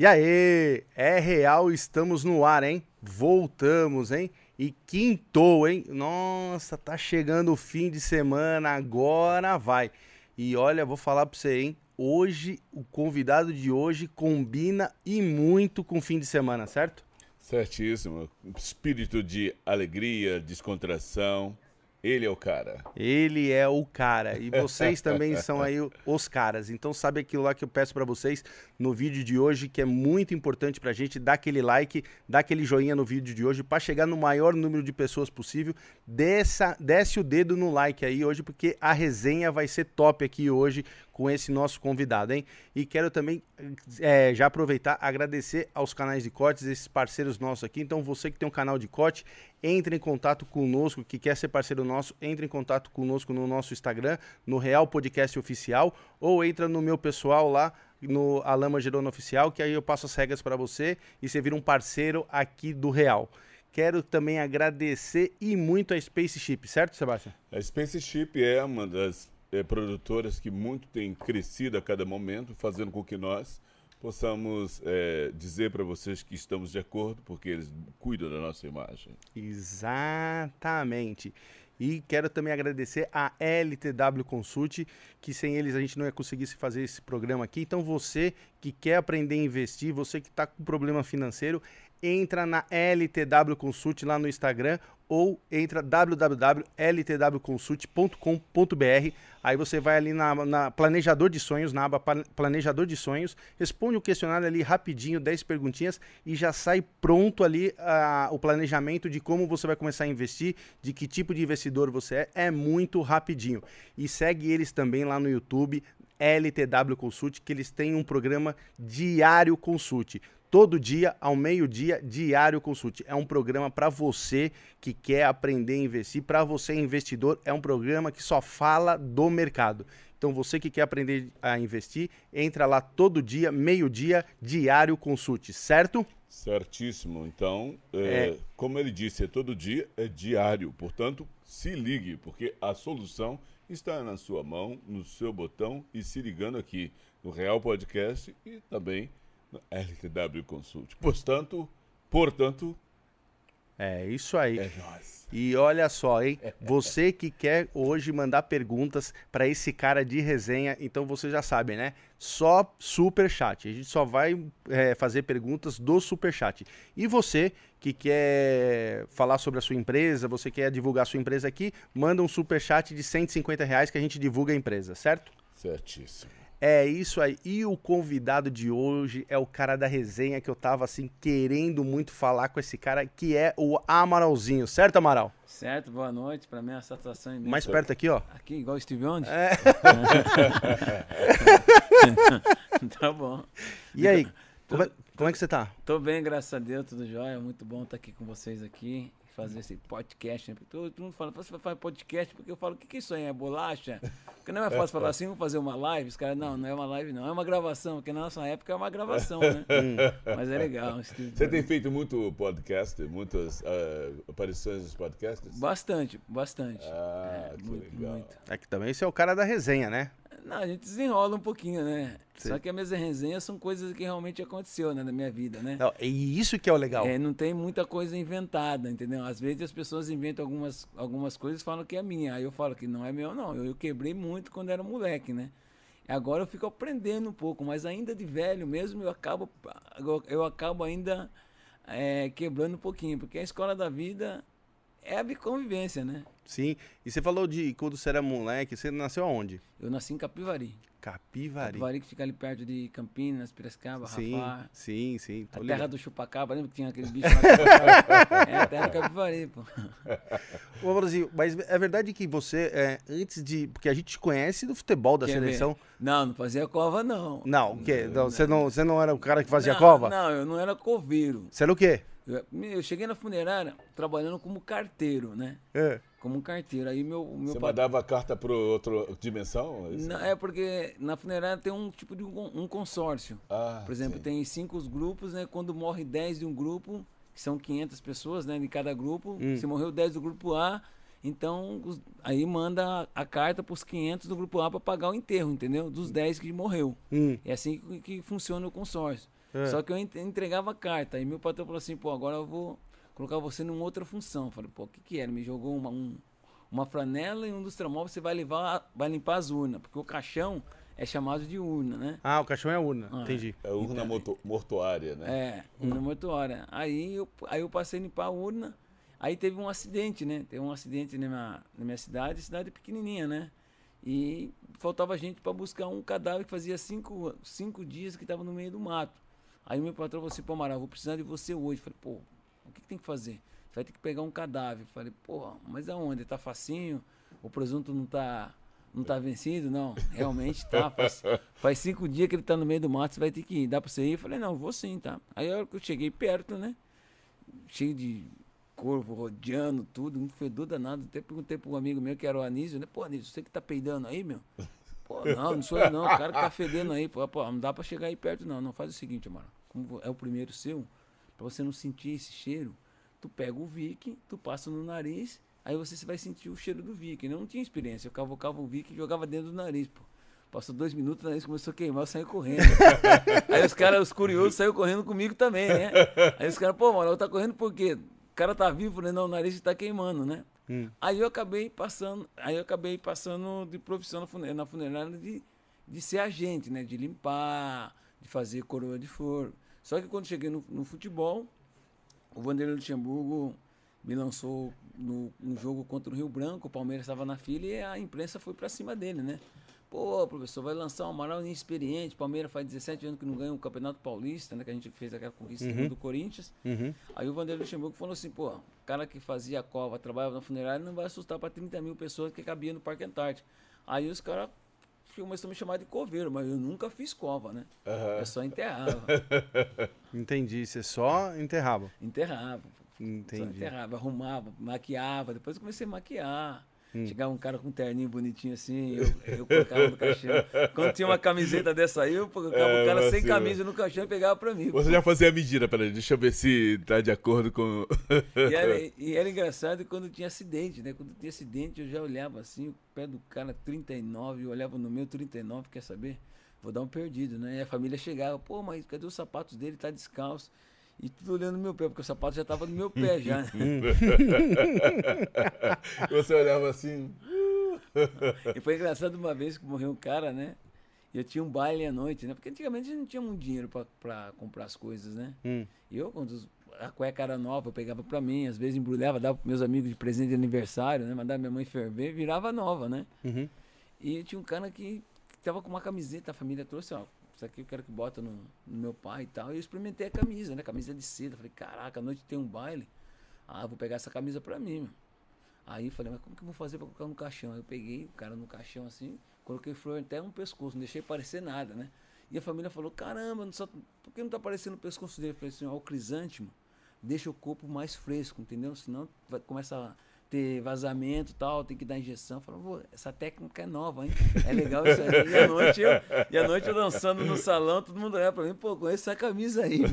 E aí, é real, estamos no ar, hein? Voltamos, hein? E quintou, hein? Nossa, tá chegando o fim de semana, agora vai. E olha, vou falar pra você, hein? Hoje, o convidado de hoje combina e muito com o fim de semana, certo? Certíssimo. Espírito de alegria, descontração. Ele é o cara. Ele é o cara. E vocês também são aí os caras. Então sabe aquilo lá que eu peço para vocês no vídeo de hoje, que é muito importante pra gente, dá aquele like, dá aquele joinha no vídeo de hoje para chegar no maior número de pessoas possível. Dessa, desce o dedo no like aí hoje, porque a resenha vai ser top aqui hoje com esse nosso convidado, hein? E quero também é, já aproveitar, agradecer aos canais de cortes, esses parceiros nossos aqui. Então, você que tem um canal de corte, entre em contato conosco, que quer ser parceiro nosso, entre em contato conosco no nosso Instagram, no Real Podcast Oficial, ou entra no meu pessoal lá, no Alama Gerona Oficial, que aí eu passo as regras para você e você vira um parceiro aqui do Real. Quero também agradecer e muito a Spaceship, certo, Sebastião? A Spaceship é uma das é, produtoras que muito tem crescido a cada momento, fazendo com que nós possamos é, dizer para vocês que estamos de acordo, porque eles cuidam da nossa imagem. Exatamente. E quero também agradecer a LTW Consult, que sem eles a gente não ia conseguir fazer esse programa aqui. Então você que quer aprender a investir, você que está com problema financeiro, entra na LTW Consult lá no Instagram ou entra www.ltwconsult.com.br. Aí você vai ali na, na, Planejador de Sonhos, na aba Planejador de Sonhos, responde o questionário ali rapidinho, 10 perguntinhas e já sai pronto ali uh, o planejamento de como você vai começar a investir, de que tipo de investidor você é. É muito rapidinho. E segue eles também lá no YouTube, LTW Consult, que eles têm um programa diário consult todo dia ao meio-dia, diário consulte. É um programa para você que quer aprender a investir, para você investidor, é um programa que só fala do mercado. Então você que quer aprender a investir, entra lá todo dia, meio-dia, diário consulte, certo? Certíssimo. Então, é, é. como ele disse, é todo dia, é diário. Portanto, se ligue, porque a solução está na sua mão, no seu botão e se ligando aqui no Real Podcast e também LTW Consult. Portanto, portanto. É isso aí. É nóis. E olha só, hein? Você que quer hoje mandar perguntas para esse cara de resenha, então você já sabe, né? Só super chat. A gente só vai é, fazer perguntas do super chat. E você que quer falar sobre a sua empresa, você quer divulgar a sua empresa aqui, manda um super chat de 150 reais que a gente divulga a empresa, certo? Certíssimo. É isso aí. E o convidado de hoje é o cara da resenha que eu tava assim querendo muito falar com esse cara, que é o Amaralzinho, certo, Amaral? Certo, boa noite. Para mim é uma satisfação imensa. Mais perto aqui, ó. Aqui, igual o Steve Onde? É. tá bom. E aí, como é, como é que você tá? Tô bem, graças a Deus, tudo jóia. Muito bom estar aqui com vocês aqui fazer esse podcast, né? Todo, todo mundo fala, você vai fazer podcast? Porque eu falo, o que, que é isso aí? É bolacha? Porque não é fácil falar assim, vamos fazer uma live. Os caras, não, não é uma live, não, é uma gravação. Porque na nossa época é uma gravação, né? Mas é legal. Você tem feito muito podcast, muitas uh, aparições nos podcasts? Bastante, bastante. Ah, é, que muito, legal. Muito. É que também você é o cara da resenha, né? Não, a gente desenrola um pouquinho, né? Sim. Só que as minhas resenhas são coisas que realmente aconteceu né, na minha vida, né? Não, e isso que é o legal. É, não tem muita coisa inventada, entendeu? Às vezes as pessoas inventam algumas, algumas coisas e falam que é minha. Aí eu falo que não é meu, não. Eu, eu quebrei muito quando era moleque, né? Agora eu fico aprendendo um pouco, mas ainda de velho mesmo eu acabo, eu acabo ainda é, quebrando um pouquinho, porque a escola da vida é a convivência, né? Sim. E você falou de quando você era moleque, você nasceu aonde? Eu nasci em Capivari. Capivari. Capivari que fica ali perto de Campinas, Piracicaba, sim. Sim, sim. A terra do chupacaba, lembra que tinha aquele bicho lá? é a terra do Capivari, pô. Ô, Brasil, mas é verdade que você, é, antes de... Porque a gente te conhece do futebol da Quer seleção. Ver? Não, não fazia cova, não. Não, o quê? Não, você, não, você não era o cara que fazia não, cova? Não, eu não era coveiro. Você era o quê? Eu, eu, cheguei na funerária trabalhando como carteiro, né? É. Como carteiro. Aí meu, meu Você pat... mandava a carta para outra dimensão? É Não, é porque na funerária tem um tipo de um, um consórcio. Ah, Por exemplo, sim. tem cinco grupos, né? Quando morre 10 de um grupo, que são 500 pessoas, né? De cada grupo. Hum. Se morreu 10 do grupo A, então os, aí manda a, a carta para os 500 do grupo A para pagar o enterro, entendeu? Dos 10 que morreu. Hum. É assim que, que funciona o consórcio. É. Só que eu entregava a carta. Aí meu patrão falou assim, pô, agora eu vou colocar você numa outra função. Eu falei, pô, o que que era? Me jogou uma, um, uma flanela e um dos tramóveis você vai levar, vai limpar as urnas. Porque o caixão é chamado de urna, né? Ah, o caixão é urna, ah, entendi. É urna então, mortuária, né? É, urna mortuária. Aí eu, aí eu passei a limpar a urna, aí teve um acidente, né? Teve um acidente na minha, na minha cidade, cidade pequenininha, né? E faltava gente para buscar um cadáver que fazia cinco, cinco dias que estava no meio do mato. Aí meu patrão falou assim, pô, Amaral, vou precisar de você hoje. falei, pô, o que, que, tem que fazer? Você vai ter que pegar um cadáver. falei, pô, mas aonde? Tá facinho? O presunto não tá, não tá vencido? Não, realmente tá. Faz, faz cinco dias que ele tá no meio do mato, você vai ter que ir. Dá pra você ir? Eu falei, não, vou sim, tá. Aí a hora que eu cheguei perto, né? Cheio de corvo rodeando tudo, um fedor danado. Até perguntei para um amigo meu que era o Anísio, né? Pô, Anísio, você que tá peidando aí, meu? Pô, não, não sou eu não, o cara que tá fedendo aí, pô, pô, não dá para chegar aí perto não. Não, faz o seguinte, mano, como é o primeiro seu, para você não sentir esse cheiro, tu pega o Vic, tu passa no nariz, aí você vai sentir o cheiro do Vic. Eu não tinha experiência, eu cavocava o Vic e jogava dentro do nariz, pô. Passou dois minutos, o nariz começou a queimar, eu saí correndo. aí os caras, os curiosos, saíram correndo comigo também, né? Aí os caras, pô, mano, tá correndo por quê? cara tá vivo, né? Não, o nariz está queimando, né? Hum. Aí eu acabei passando, aí eu acabei passando de profissão na funerária de, de ser agente, né? De limpar, de fazer coroa de flor. Só que quando cheguei no, no futebol, o Vanderlei Luxemburgo me lançou no, no jogo contra o Rio Branco, o Palmeiras estava na fila e a imprensa foi para cima dele, né? Pô, professor, vai lançar um Amaral inexperiente. Palmeiras faz 17 anos que não ganha o Campeonato Paulista, né? Que a gente fez aquela conquista uhum. do Corinthians. Uhum. Aí o Vanderlei Luxemburgo falou assim, pô, o cara que fazia a cova, trabalhava na funerária, não vai assustar para 30 mil pessoas que cabia no Parque Antártico. Aí os caras começaram a me chamar de coveiro, mas eu nunca fiz cova, né? Uhum. Eu só enterrava. Entendi, você só enterrava? Enterrava. Entendi. Só enterrava, arrumava, maquiava, depois eu comecei a maquiar. Hum. Chegava um cara com um terninho bonitinho assim, eu, eu colocava no caixão. Quando tinha uma camiseta dessa aí, eu colocava é, o cara sem camisa no caixão e pegava pra mim. Você pô. já fazia a medida, peraí, deixa eu ver se tá de acordo com. e, era, e era engraçado quando tinha acidente, né? Quando tinha acidente, eu já olhava assim, o pé do cara 39, eu olhava no meu 39, quer saber? Vou dar um perdido, né? E a família chegava, pô, mas cadê os sapatos dele? Tá descalço. E tudo olhando no meu pé, porque o sapato já tava no meu pé já. Você olhava assim. e foi engraçado uma vez que morreu um cara, né? E eu tinha um baile à noite, né? Porque antigamente a gente não tinha muito dinheiro para comprar as coisas, né? Hum. E eu, quando a cueca era nova, eu pegava para mim, às vezes embrulhava, dava pros meus amigos de presente de aniversário, né? Mandava minha mãe ferver, virava nova, né? Uhum. E tinha um cara que tava com uma camiseta, a família trouxe, ó, isso aqui eu quero que bota no, no, meu pai e tal. E eu experimentei a camisa, né? Camisa de seda. Falei, caraca, à noite tem um baile. Ah, vou pegar essa camisa pra mim, meu. Aí eu falei, mas como que eu vou fazer pra colocar no caixão? Eu peguei o cara no caixão assim, coloquei flor até um pescoço, não deixei parecer nada, né? E a família falou, caramba, não só, por que não tá aparecendo o pescoço dele? Eu falei assim, ó, o crisântimo deixa o corpo mais fresco, entendeu? Senão vai, começa a ter vazamento e tal, tem que dar injeção. Falou, essa técnica é nova, hein? É legal isso aí. E à noite eu, e à noite eu dançando no salão, todo mundo olhava pra mim, pô, conheço essa camisa aí.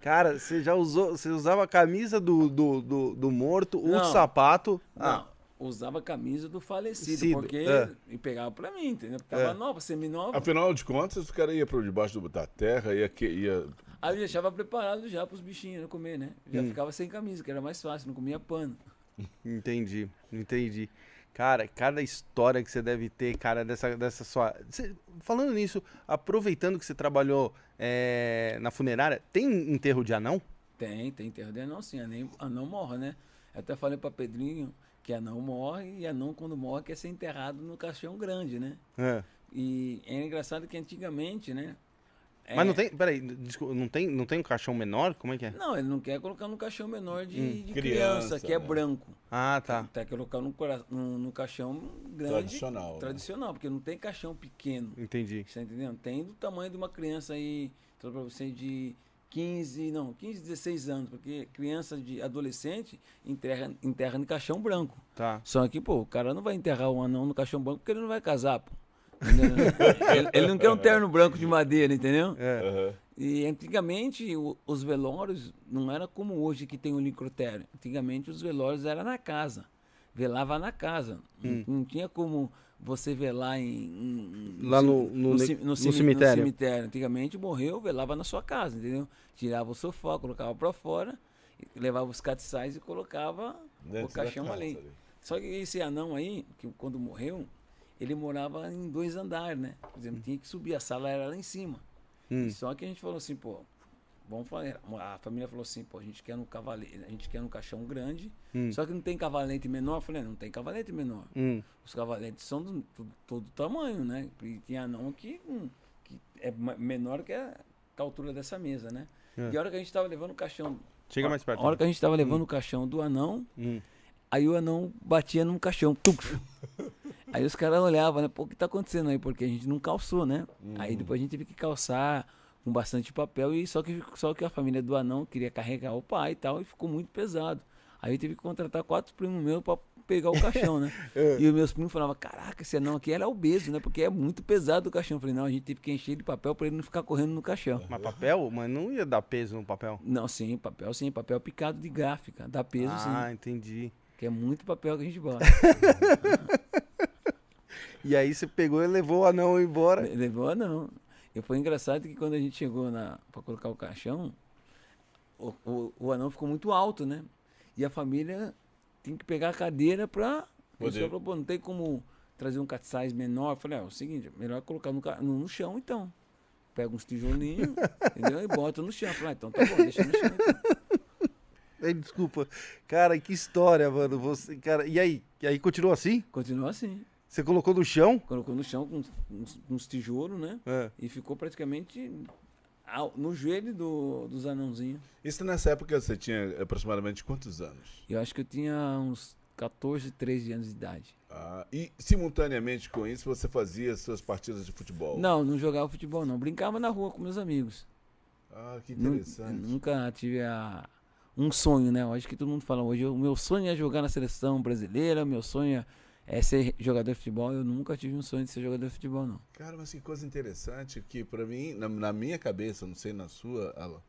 Cara, você já usou, você usava a camisa do, do, do, do morto, não, o sapato. Não, ah. usava a camisa do falecido, Cido, porque é. e pegava pra mim, entendeu? Porque tava é. nova, semi-nova. Afinal de contas, o cara ia por debaixo da terra, ia, ia Aí eu deixava preparado já pros bichinhos comer, né? Já hum. ficava sem camisa, que era mais fácil, não comia pano. Entendi, entendi. Cara, cada história que você deve ter, cara, dessa, dessa sua. Você, falando nisso, aproveitando que você trabalhou é, na funerária, tem enterro de anão? Tem, tem enterro de anão sim. Anão, anão morre, né? Eu até falei pra Pedrinho que anão morre e anão, quando morre, quer ser enterrado no caixão grande, né? É. E é engraçado que antigamente, né? É... Mas não tem, peraí, desculpa, não tem, não tem um caixão menor? Como é que é? Não, ele não quer colocar no caixão menor de, hum. de criança, criança, que é, é branco. Ah, tá. Quer colocar no, no, no, caixão grande. Tradicional. Né? Tradicional, né? porque não tem caixão pequeno. Entendi. Você tá entendendo? Tem do tamanho de uma criança aí, pra você de 15, não, 15, 16 anos, porque criança de adolescente enterra, enterra no caixão branco. Tá. Só que, pô, o cara não vai enterrar um anão no caixão branco porque ele não vai casar, pô ele, ele, não quer um terno branco de madeira, entendeu? É. Uhum. E antigamente o, os velórios não era como hoje que tem o necrotério. Antigamente os velórios era na casa. Velava na casa. Hum. Não, não, tinha como você velar em, em- Lá no- no ci- no cimi- cemitério. cemitério. Antigamente morreu, velava na sua casa, entendeu? Tirava o sofá, colocava pra fora, levava os catiçais e colocava Dentro o da caixão casa ali. Só que esse anão aí, que quando morreu, ele morava em dois andares, né? Por exemplo, tinha que subir, a sala era lá em cima. Hum. Só que a gente falou assim, pô, vamos fazer. A família falou assim, pô, a gente quer um cavalete, a gente quer um caixão grande, Hum. só que não tem cavalete menor. Eu falei, não tem cavalete menor. Hum. Os cavaletes são do- todo tamanho, né? E tinha anão que, hum, que é menor que a, que a altura dessa mesa, né? É. E a hora que a gente tava levando o caixão. Chega mais perto. A hora que a gente tava levando o caixão do anão, Hum. Aí o anão batia num caixão. tum. Aí os caras olhavam, né? Pô, o que tá acontecendo aí? Porque a gente não calçou, né? Aí depois a gente teve que calçar com bastante papel. e Só que, só que a família do anão queria carregar o pai e tal, e ficou muito pesado. Aí eu tive que contratar quatro primos meus pra pegar o caixão, né? E os meus primos falavam, caraca, esse anão aqui era obeso, né? Porque é muito pesado o caixão. Eu falei, não, a gente teve que encher de papel pra ele não ficar correndo no caixão. Mas papel? Mas não ia dar peso no papel. Não, sim, papel sim, papel picado de gráfica. Dá peso ah, sim. entendi. Que é muito papel que a gente bota. E aí você pegou e levou o anão embora. Le- Levou não. E foi engraçado que quando a gente chegou na para colocar o caixão, o, o, o anão ficou muito alto, né? E a família tem que pegar a cadeira pra. Ele Poder. falou, pô, não tem como trazer um catsais menor. Eu falei, é, é o seguinte, melhor colocar no, ca- no, no chão então. Pega uns tijolinhos, entendeu? E bota no chão. Eu falei, ah, então tá bom, deixa no chão. Então. Ei, desculpa. Cara, que história, mano. Você, cara, e aí? E aí continuou assim? Continua assim. Você colocou no chão? Colocou no chão com uns, uns- tijolos, né? É. E ficou praticamente ao- no joelho do, dos anãozinhos. Isso nessa época você tinha aproximadamente quantos anos? Eu acho que eu tinha uns 14, 13 anos de idade. Ah, e simultaneamente com isso você fazia suas partidas de futebol? Não, não jogava futebol, não. Brincava na rua com meus amigos. Ah, que interessante. nunca tive a- um sonho, né? Eu acho que todo mundo fala hoje. O meu sonho é jogar na seleção brasileira, meu sonho é ser jogador de futebol. Eu nunca tive um sonho de ser jogador de futebol, não. Cara, mas que coisa interessante que pra mim, na, na minha cabeça, não sei na sua, Alan,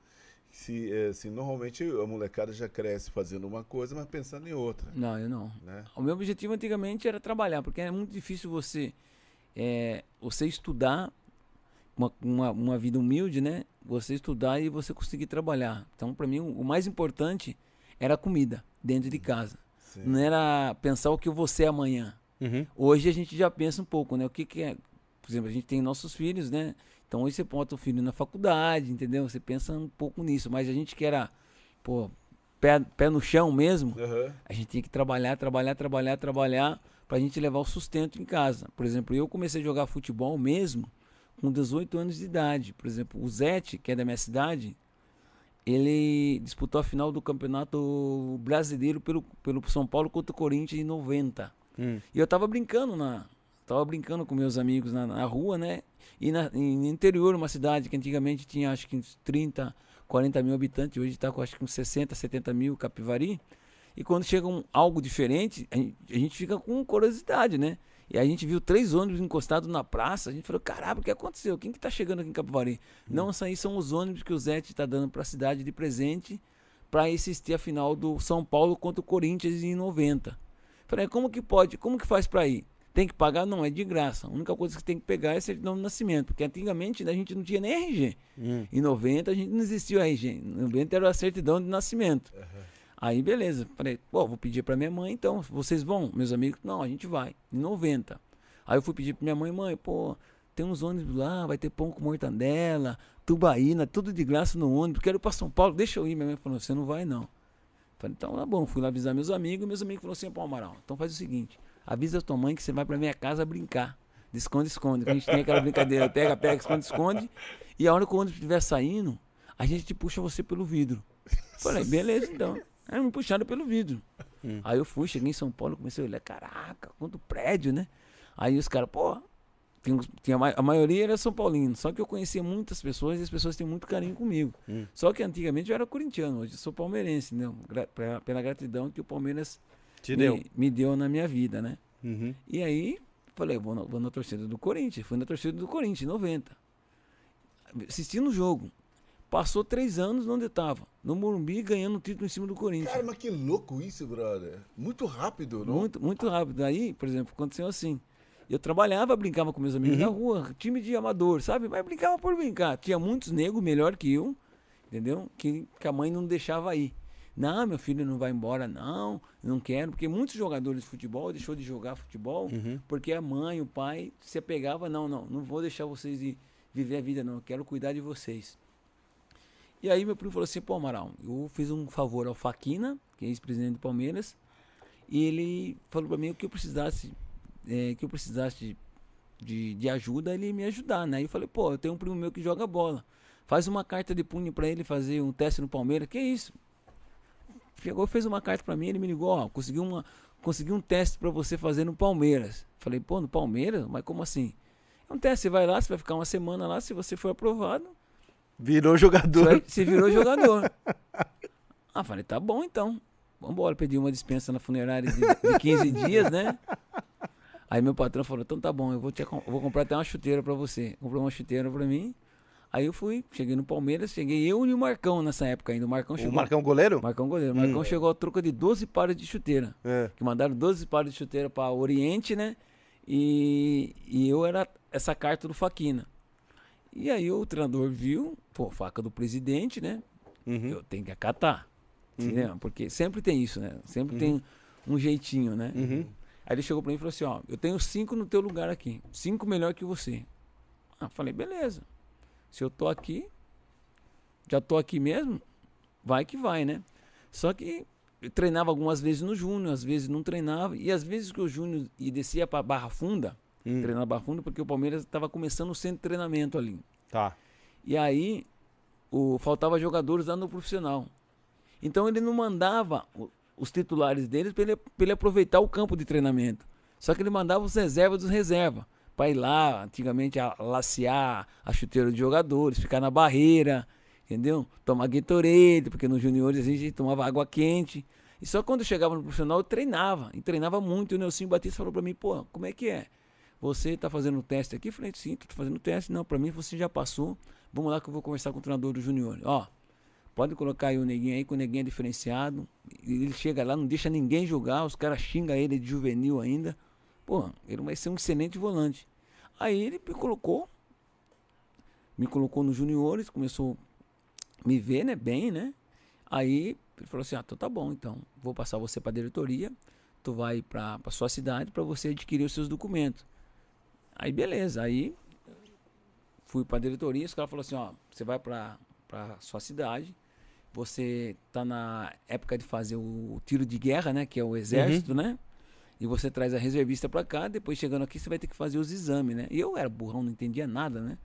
se, se normalmente a molecada já cresce fazendo uma coisa, mas pensando em outra, Não, eu não. né? O meu objetivo antigamente era trabalhar, porque é muito difícil você, é, você estudar uma, uma, uma vida humilde, né? Você estudar e você conseguir trabalhar. Então, para mim, o, o mais importante era a comida dentro de casa. Sim. Não era pensar o que vou ser amanhã. Uhum. Hoje a gente já pensa um pouco, né? O que, que é. Por exemplo, a gente tem nossos filhos, né? Então hoje você bota o filho na faculdade, entendeu? Você pensa um pouco nisso. Mas a gente que era, pô, pé, pé no chão mesmo, Aham. a gente tinha que trabalhar, trabalhar, trabalhar, trabalhar pra gente levar o sustento em casa. Por exemplo, eu comecei a jogar futebol mesmo com 18 anos de idade. Por exemplo, o Zete, que é da minha cidade, ele disputou a final do Campeonato Brasileiro pelo, pelo São Paulo contra o Corinthians em 90. Hum. E eu tava brincando na. Tava brincando com meus amigos na, na rua, né? E na, e no interior, uma cidade que antigamente tinha acho que uns 30, 40 mil habitantes, hoje tá com acho que uns 60, 70 mil Capivari. E quando chega um, algo diferente, a gente, a gente fica com curiosidade, né? E a gente viu três ônibus encostados na praça, a gente falou, caramba, o que aconteceu? Quem que tá chegando aqui em Capivari? Não, isso aí são os ônibus que o Zete tá dando pra cidade de presente para assistir a final do São Paulo contra o Corinthians em 90. Falei, como que pode? Como que faz para ir? Tem que pagar? Não, é de graça. A única coisa que tem que pegar é certidão de nascimento, porque antigamente a gente não tinha nem RG. Hum. Em 90 a gente não existia o RG. Em 90 era a certidão de nascimento. Aí beleza, falei, pô, vou pedir pra minha mãe então, vocês vão? Meus amigos, não, a gente vai, em 90. Aí eu fui pedir pra minha mãe, mãe, pô, tem uns ônibus lá, vai ter pão com mortandela, tubaína, tudo de graça no ônibus, quero ir pra São Paulo, deixa eu ir. Minha mãe falou, você não vai não. Falei, então tá bom, fui lá avisar meus amigos, meus amigos falaram assim, pô, Amaral, então faz o seguinte, avisa a tua mãe que você vai pra minha casa brincar. De esconde, esconde. que A gente tem aquela brincadeira, pega, pega, esconde, esconde. E a hora que o ônibus estiver saindo, a gente puxa você pelo vidro. Falei, beleza então. Aí me puxaram pelo vidro. Aí eu fui, cheguei em São Paulo, comecei a olhar, caraca, quanto prédio, né? Aí os caras, pô, tem, tinha, a maioria era São Paulino, só que eu conhecia muitas pessoas e as pessoas têm muito carinho comigo. Hum. Só que antigamente eu era corintiano, hoje eu sou palmeirense, né? Gra- pra- pela gratidão que o Palmeiras Te me, deu. me deu na minha vida, né? Uhum. E aí, falei, vou na, vou na torcida do Corinthians. Fui na torcida do Corinthians, em 90. Assistindo o jogo. Passou três anos onde eu tava. No Morumbi, ganhando o título em cima do Corinthians. Cara, mas que louco isso, brother. Muito rápido, não? Muito, muito rápido. Aí, por exemplo, aconteceu assim. Eu trabalhava, brincava com meus amigos uhum. na rua, time de amador, sabe? Mas brincava por brincar. Tinha muitos negros melhor que eu, entendeu? Que, que a mãe não deixava ir. Não, meu filho não vai embora, não, não quero, porque muitos jogadores de futebol deixou de jogar futebol uhum. porque a mãe, o pai se apegava, não, não, não vou deixar vocês ir viver a vida, não, eu quero cuidar de vocês. E aí meu primo falou assim, pô, Amaral, eu fiz um favor ao Faquina, que é ex-presidente do Palmeiras, e ele falou para mim que eu precisasse, é, que eu precisasse de, de ajuda, ele me ajudar, né? E eu falei, pô, eu tenho um primo meu que joga bola. Faz uma carta de punho para ele fazer um teste no Palmeiras. Que isso? Chegou, fez uma carta para mim, ele me ligou, ó, consegui uma consegui um teste para você fazer no Palmeiras. Falei, pô, no Palmeiras? Mas como assim? É um teste, você vai lá, você vai ficar uma semana lá, se você for aprovado, virou jogador. Você virou jogador. ah, falei, tá bom então. Vambora, pedi uma dispensa na funerária de, de 15 dias, né? Aí meu patrão falou, então tá bom, eu vou, te, eu vou comprar até uma chuteira para você. Comprou uma chuteira para mim. Aí eu fui, cheguei no Palmeiras, cheguei eu e o Marcão nessa época ainda. O Marcão chegou. O Marcão goleiro? Marcão goleiro. O Marcão hum. chegou a troca de 12 pares de chuteira. É. Que mandaram 12 pares de chuteira para Oriente, né? E, e eu era essa carta do Faquina. E aí o treinador viu, pô, faca do presidente, né? Uhum. Eu tenho que acatar. Uhum. Porque sempre tem isso, né? Sempre uhum. tem um jeitinho, né? Uhum. Aí ele chegou para mim e falou assim, ó, eu tenho cinco no teu lugar aqui. Cinco melhor que você. Ah, falei, beleza. Se eu tô aqui, já tô aqui mesmo, vai que vai, né? Só que eu treinava algumas vezes no Júnior, às vezes não treinava. E às vezes que o Júnior descia para Barra Funda, hum. treinar Barra Funda, porque o Palmeiras estava começando o centro de treinamento ali. Tá. E aí o, faltava jogadores lá no profissional. Então ele não mandava os titulares deles para ele, ele aproveitar o campo de treinamento. Só que ele mandava os reservas dos reservas. Para ir lá, antigamente, a, lacear a chuteira de jogadores, ficar na barreira, entendeu? Tomar Gatorade, porque nos juniores a gente tomava água quente. E só quando eu chegava no profissional eu treinava, e treinava muito. E o Nelson Batista falou para mim, pô, como é que é? Você está fazendo um teste aqui? Eu falei, sim, estou fazendo teste. Não, para mim você já passou. Vamos lá que eu vou conversar com o treinador do junior. Ó, Pode colocar aí o neguinho aí, que o neguinho é diferenciado. Ele chega lá, não deixa ninguém jogar, os caras xingam ele de juvenil ainda. Pô, ele vai ser um excelente volante. Aí ele me colocou, me colocou nos juniores, começou a me ver, né, bem, né? Aí ele falou assim: "Ah, então tá bom, então, vou passar você para diretoria, tu vai para sua cidade para você adquirir os seus documentos". Aí beleza, aí fui para diretoria, os caras falaram assim: "Ó, você vai para para sua cidade, você tá na época de fazer o tiro de guerra, né? Que é o exército, uhum. né? E você traz a reservista para cá, depois chegando aqui você vai ter que fazer os exames, né? E eu era burrão, não entendia nada, né?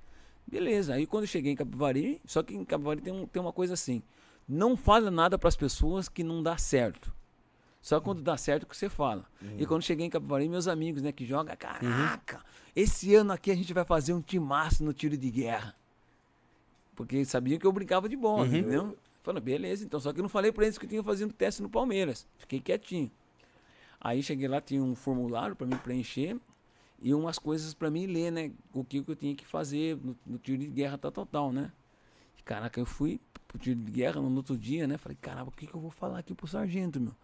Beleza, aí quando eu cheguei em Capivari, só que em Capivari tem, um, tem uma coisa assim, não fala nada para as pessoas que não dá certo. Só quando dá certo que você fala. Uhum. E quando cheguei em Capivari, meus amigos, né, que jogam, caraca, uhum. esse ano aqui a gente vai fazer um timaço no tiro de guerra. Porque sabiam que eu brincava de bola, uhum. entendeu? Falei, beleza, então. Só que eu não falei pra eles que eu tinha fazendo teste no Palmeiras. Fiquei quietinho. Aí cheguei lá, tinha um formulário para mim preencher e umas coisas para mim ler, né? O que, que eu tinha que fazer no, no tiro de guerra, tal, tal, tal, né? Caraca, eu fui pro tiro de guerra no outro dia, né? Falei, caramba, o que, que eu vou falar aqui pro sargento, meu?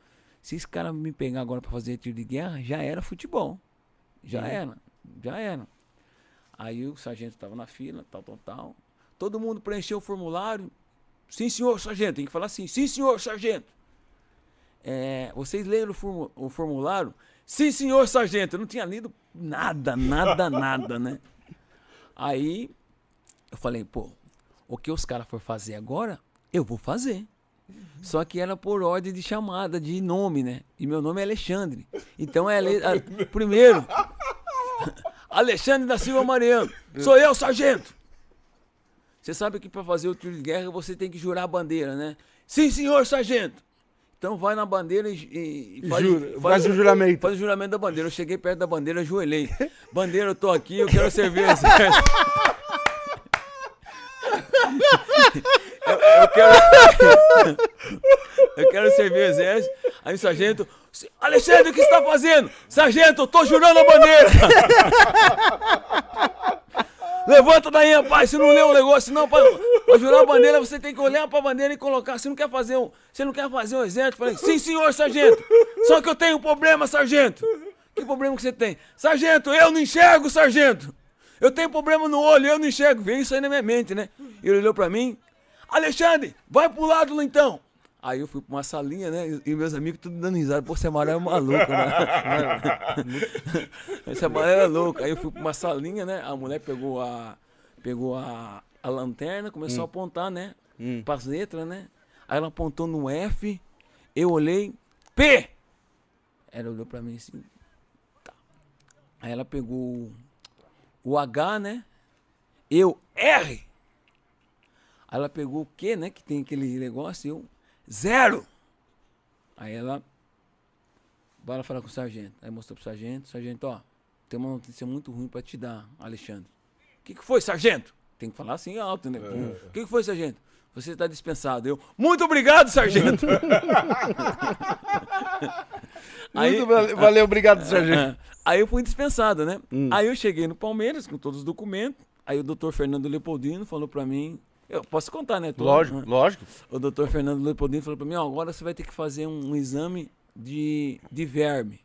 Se esse cara me pegar agora para fazer tiro de guerra, já era futebol. Já era, já era. Aí o sargento tava na fila, tal, tal, tal. Todo mundo preencheu o formulário, Sim, senhor sargento. Tem que falar assim. Sim, senhor sargento. É, vocês leram o, o formulário? Sim, senhor sargento. Eu não tinha lido nada, nada, nada, né? Aí eu falei, pô, o que os caras for fazer agora, eu vou fazer. Só que era por ordem de chamada, de nome, né? E meu nome é Alexandre. Então é. A, primeiro, Alexandre da Silva Mariano. Sou eu, sargento. Você sabe que para fazer o tiro de guerra você tem que jurar a bandeira, né? Sim, senhor sargento. Então vai na bandeira e, e faz, Jura, faz, faz, o juramento. Faz o juramento da bandeira. Eu cheguei perto da bandeira, ajoelhei. Bandeira, eu tô aqui, eu quero servir o exército. eu, quero. eu quero servir o exército. Aí o sargento. Alexandre, o que você está fazendo? Sargento, eu tô jurando a bandeira. Levanta daí, rapaz. Se não leu o negócio, não, pra jurar a bandeira, você tem que olhar pra bandeira e colocar. Você não quer fazer um. Você não quer fazer um exército? Falei, sim, senhor, sargento. Só que eu tenho um problema, sargento. Que problema que você tem? Sargento, eu não enxergo, sargento! Eu tenho problema no olho, eu não enxergo. Veio isso aí na minha mente, né? Ele olhou pra mim. Alexandre, vai pro lado lá então. Aí eu fui pra uma salinha, né? E meus amigos tudo dando risada. Pô, esse amarelo é maluco, né? esse amarelo é louco. Aí eu fui pra uma salinha, né? A mulher pegou a, pegou a, a lanterna, começou hum. a apontar, né? Hum. Pras letras, né? Aí ela apontou no F. Eu olhei. P! Ela olhou pra mim assim. Tá. Aí ela pegou o H, né? Eu, R. Aí ela pegou o Q, né? Que tem aquele negócio, eu, zero. Aí ela, bora falar com o sargento. Aí mostrou pro sargento, sargento, ó, tem uma notícia muito ruim para te dar, Alexandre. O que, que foi, sargento? Tem que falar assim alto, né? O é. que, que foi, sargento? Você está dispensado. Eu, muito obrigado, sargento. aí, muito valeu, obrigado, sargento. Aí eu fui dispensado, né? Hum. Aí eu cheguei no Palmeiras com todos os documentos. Aí o doutor Fernando Leopoldino falou para mim. Eu posso contar, né? Todo, lógico, né? lógico. O doutor Fernando Leopoldino falou para mim: ó, agora você vai ter que fazer um, um exame de, de verme.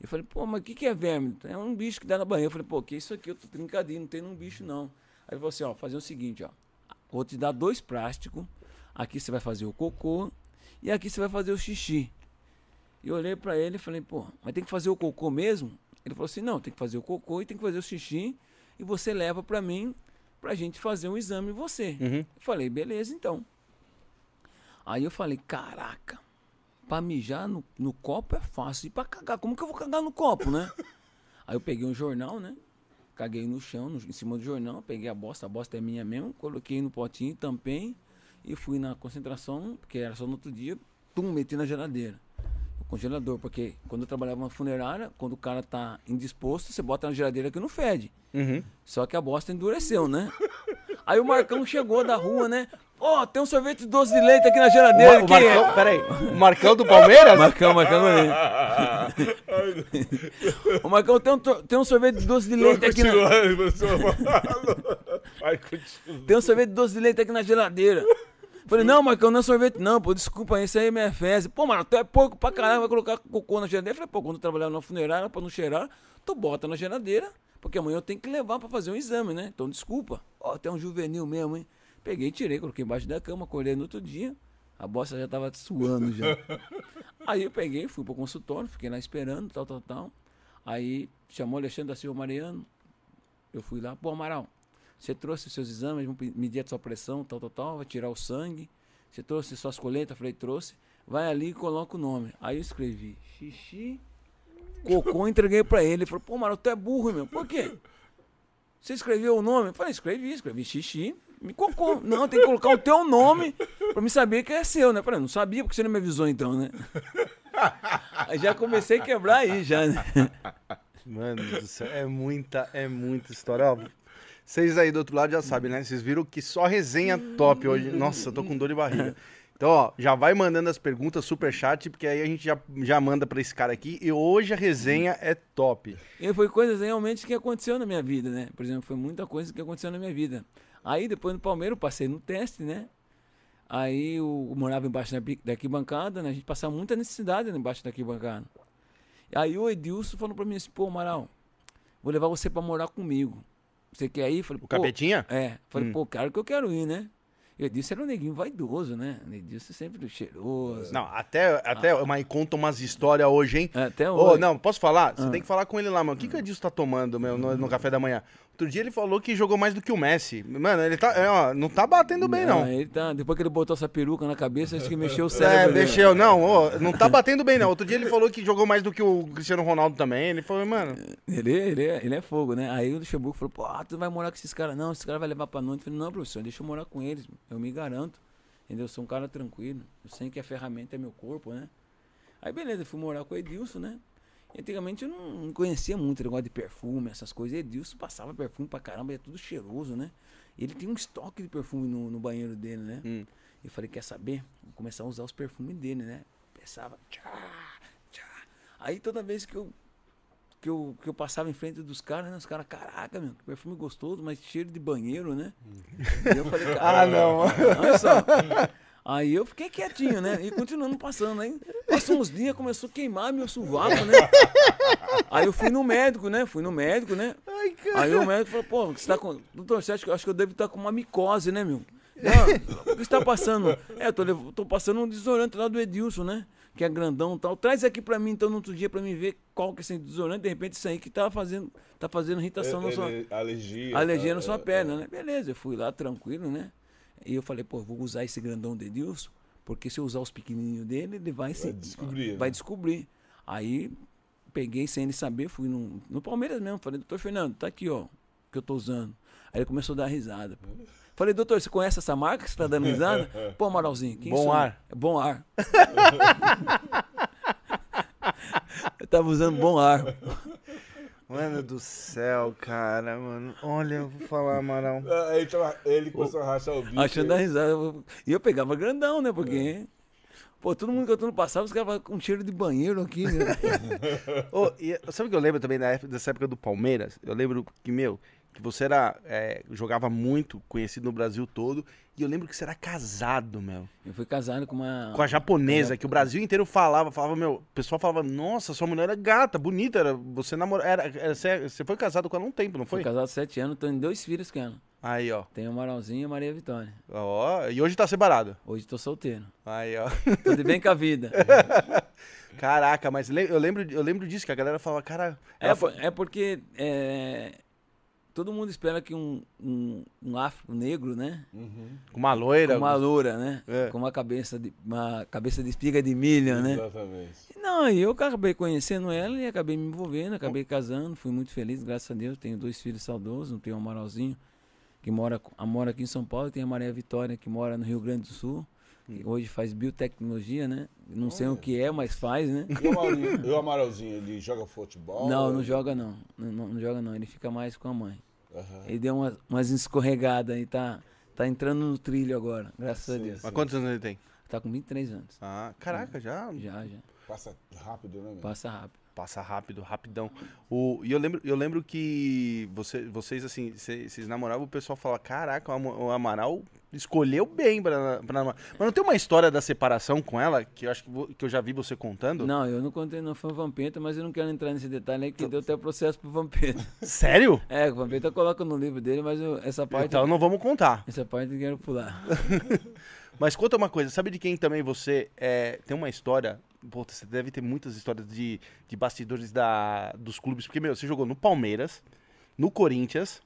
Eu falei, pô, mas o que, que é verme? É um bicho que dá na banheira. Eu falei, pô, que isso aqui? Eu tô trincadinho, não tem nenhum bicho, não. Aí ele falou assim: ó, fazer o seguinte, ó. Vou te dar dois plásticos. Aqui você vai fazer o cocô e aqui você vai fazer o xixi. E eu olhei para ele e falei, pô, mas tem que fazer o cocô mesmo? Ele falou assim: não, tem que fazer o cocô e tem que fazer o xixi e você leva para mim pra gente fazer um exame em você. Uhum. Falei, beleza, então. Aí eu falei, caraca, pra mijar no, no copo é fácil. E pra cagar, como que eu vou cagar no copo, né? Aí eu peguei um jornal, né? Caguei no chão, no, em cima do jornal, peguei a bosta, a bosta é minha mesmo, coloquei no potinho, tampei e fui na concentração, porque era só no outro dia, tum, meti na geladeira congelador, porque quando eu trabalhava na funerária, quando o cara tá indisposto, você bota na geladeira que não fede. Uhum. Só que a bosta endureceu, né? Aí o Marcão chegou da rua, né? Ó, oh, tem um sorvete de doce de leite aqui na geladeira. O, o Marcão, é... peraí, o Marcão do Palmeiras? Marcão, Marcão. o Marcão tem um, tem um sorvete de doce de leite aqui na... Tem um sorvete de doce de leite aqui na geladeira. Falei, não, Marcão, não é sorvete, não, pô, desculpa, esse aí é minha fezes. Pô, mano, tu é porco pra caralho, vai colocar cocô na geladeira. Falei, pô, quando eu trabalhava na funerária, pra não cheirar, tu bota na geladeira, porque amanhã eu tenho que levar pra fazer um exame, né? Então, desculpa. Ó, tem um juvenil mesmo, hein? Peguei, tirei, coloquei embaixo da cama, acordei no outro dia. A bosta já tava suando já. Aí eu peguei, fui pro consultório, fiquei lá esperando, tal, tal, tal. Aí chamou Alexandre da Silva Mariano. Eu fui lá, pô, Amaral, você trouxe seus exames, medir a sua pressão, tal, tal, tal, vai tirar o sangue. Você trouxe suas coletas? Falei, trouxe. Vai ali e coloca o nome. Aí eu escrevi, xixi, cocô, entreguei pra ele. Ele falou, pô, mano, tu é burro, meu. Por quê? Você escreveu o nome? Eu falei, escrevi, escrevi xixi, me cocô. Não, tem que colocar o teu nome pra me saber que é seu, né? Eu falei, não sabia porque você não me avisou então, né? Aí já comecei a quebrar aí, já, né? Mano do céu, é muita, é muita história. Ó, vocês aí do outro lado já sabem, né? Vocês viram que só resenha top hoje. Nossa, tô com dor de barriga. Então, ó, já vai mandando as perguntas, super chat, porque aí a gente já, já manda pra esse cara aqui. E hoje a resenha é top. E foi coisas realmente que aconteceu na minha vida, né? Por exemplo, foi muita coisa que aconteceu na minha vida. Aí, depois no Palmeiras, passei no teste, né? Aí eu, eu morava embaixo da arquibancada, né? A gente passava muita necessidade embaixo da arquibancada. Aí o Edilson falou pra mim assim, pô, Amaral, vou levar você pra morar comigo. Você quer ir? Falei, o Capetinha? É. Falei, hum. pô, claro que eu quero ir, né? Eu disse era um neguinho vaidoso, né? Edilson sempre cheiroso. Não, até, até ah. mas conta umas histórias hoje, hein? Até hoje. Oh, não, posso falar? Você ah. tem que falar com ele lá, mano. O que, que o Edilson tá tomando meu, no, no café da manhã? Outro dia ele falou que jogou mais do que o Messi. Mano, ele tá, é, ó, não tá batendo bem, não. não. Ele tá, depois que ele botou essa peruca na cabeça, acho que mexeu o é, cérebro. É, mexeu. Não, ó, não tá batendo bem, não. Outro dia ele falou que jogou mais do que o Cristiano Ronaldo também. Ele falou, mano. Ele, ele, é, ele é fogo, né? Aí o Luxemburgo falou, pô, tu vai morar com esses caras. Não, esses caras vai levar pra noite. Eu falei, não, professor, deixa eu morar com eles. Eu me garanto. Entendeu? Eu sou um cara tranquilo. Eu sei que a ferramenta é meu corpo, né? Aí beleza, fui morar com o Edilson, né? Antigamente eu não conhecia muito o negócio de perfume, essas coisas. Edilson passava perfume pra caramba, é tudo cheiroso, né? Ele tem um estoque de perfume no, no banheiro dele, né? Hum. Eu falei, quer saber? Vou começar a usar os perfumes dele, né? Pensava, tchá, tchá. Aí toda vez que eu, que eu, que eu passava em frente dos caras, né? Os caras, caraca, meu, que perfume gostoso, mas cheiro de banheiro, né? Hum. eu falei, ah, não. Olha só. Aí eu fiquei quietinho, né? E continuando passando. Aí passou uns dias, começou a queimar meu sovaco, né? Aí eu fui no médico, né? Fui no médico, né? Ai, cara. Aí o médico falou, pô, você tá com. Doutor, eu acho que eu devo estar com uma micose, né, meu? Não, o que você tá passando? É, eu tô, lev- tô passando um desodorante lá do Edilson, né? Que é grandão e tal. Traz aqui pra mim, então, no outro dia, pra mim ver qual que é esse desodorante. De repente, isso aí que tá fazendo, tá fazendo irritação na sua. Alergia. Alergia na tá, sua é, perna, né? Beleza, eu fui lá tranquilo, né? E eu falei, pô, vou usar esse grandão do Edilson, porque se eu usar os pequenininhos dele, ele vai, se, descobrir, Vai né? descobrir. Aí peguei sem ele saber, fui no, no Palmeiras mesmo, falei, doutor Fernando, tá aqui, ó, que eu tô usando. Aí ele começou a dar risada. pô. Falei, doutor, você conhece essa marca que você tá dando risada? Pô, Amaralzinho, quem Bom sou ar. É bom ar. eu tava usando bom ar. Mano do céu, cara, mano. Olha, eu vou falar, Amaral. Ah, tava- ele começou a rachar o bico. Achando a risada. E eu pegava grandão, né? Porque. Pô, todo mundo que eu tô no passado, os caras com cheiro de banheiro aqui, né? Ô, e sabe o que eu lembro também da época- dessa época do Palmeiras? Eu lembro que, meu, que você era. é, jogava muito, conhecido no Brasil todo. E eu lembro que você era casado, meu. Eu fui casado com uma. Com a japonesa, que o Brasil inteiro falava, falava, meu, o pessoal falava, nossa, sua mulher é gata, bonita, era, você namora, era, era- você, você foi casado com ela um tempo, não Fui foi? casado há sete anos, tenho dois filhos com ela. Aí, ó, Tenho o Maralzinho e a Maria Vitória. ó, e hoje tá separado. Hoje tô solteiro. Aí, ó. Tudo bem com a vida. Caraca, mas eu lembro, eu lembro disso, que a galera falava, cara, É, foi- é porque é, todo mundo espera que um, um, um afro negro, né? Uhum, com uma loira. Com uma loura, né? É. Com uma cabeça de uma cabeça de espiga de milho, né? Exatamente. Não, e eu acabei conhecendo ela e acabei me envolvendo, acabei casando, fui muito feliz, graças a Deus. Tenho dois filhos saudosos, tenho o Amaralzinho, que mora, mora aqui em São Paulo, e tem a Maria Vitória, que mora no Rio Grande do Sul. Que hoje faz biotecnologia, né? Não sei o que é, mas faz, né? E o e Amaralzinho, ele joga futebol? Não, não joga não. Não, não- joga não, ele fica mais com a mãe. Aham. Ele deu umas, umas escorregadas e tá, tá entrando no trilho agora, graças a Sim, Deus. Mas quantos anos ele tem? Tá com 23 anos. Ah, caraca, já Já, já. Passa rápido, né, meu? Passa rápido. passa rápido, rapidão. O, e eu lembro, eu lembro que você, vocês, assim, cê- vocês namoravam, o pessoal falava, caraca, o Amaral escolheu bem pra, pra. Mas não tem uma história da separação com ela, que eu acho que, vo- que eu já vi você contando? Não, eu não contei, não foi o Vampeta, mas eu não quero entrar nesse detalhe aí, que deu até processo pro Vampeta. Sério? É, o Vampeta coloca no livro dele, mas eu- essa parte. Então não vamos contar. Essa parte eu quero pular. Mas conta uma coisa, sabe de quem também você é, tem uma história? Pô, você deve ter muitas histórias de, de bastidores da, dos clubes, porque, meu, você jogou no Palmeiras, no Corinthians,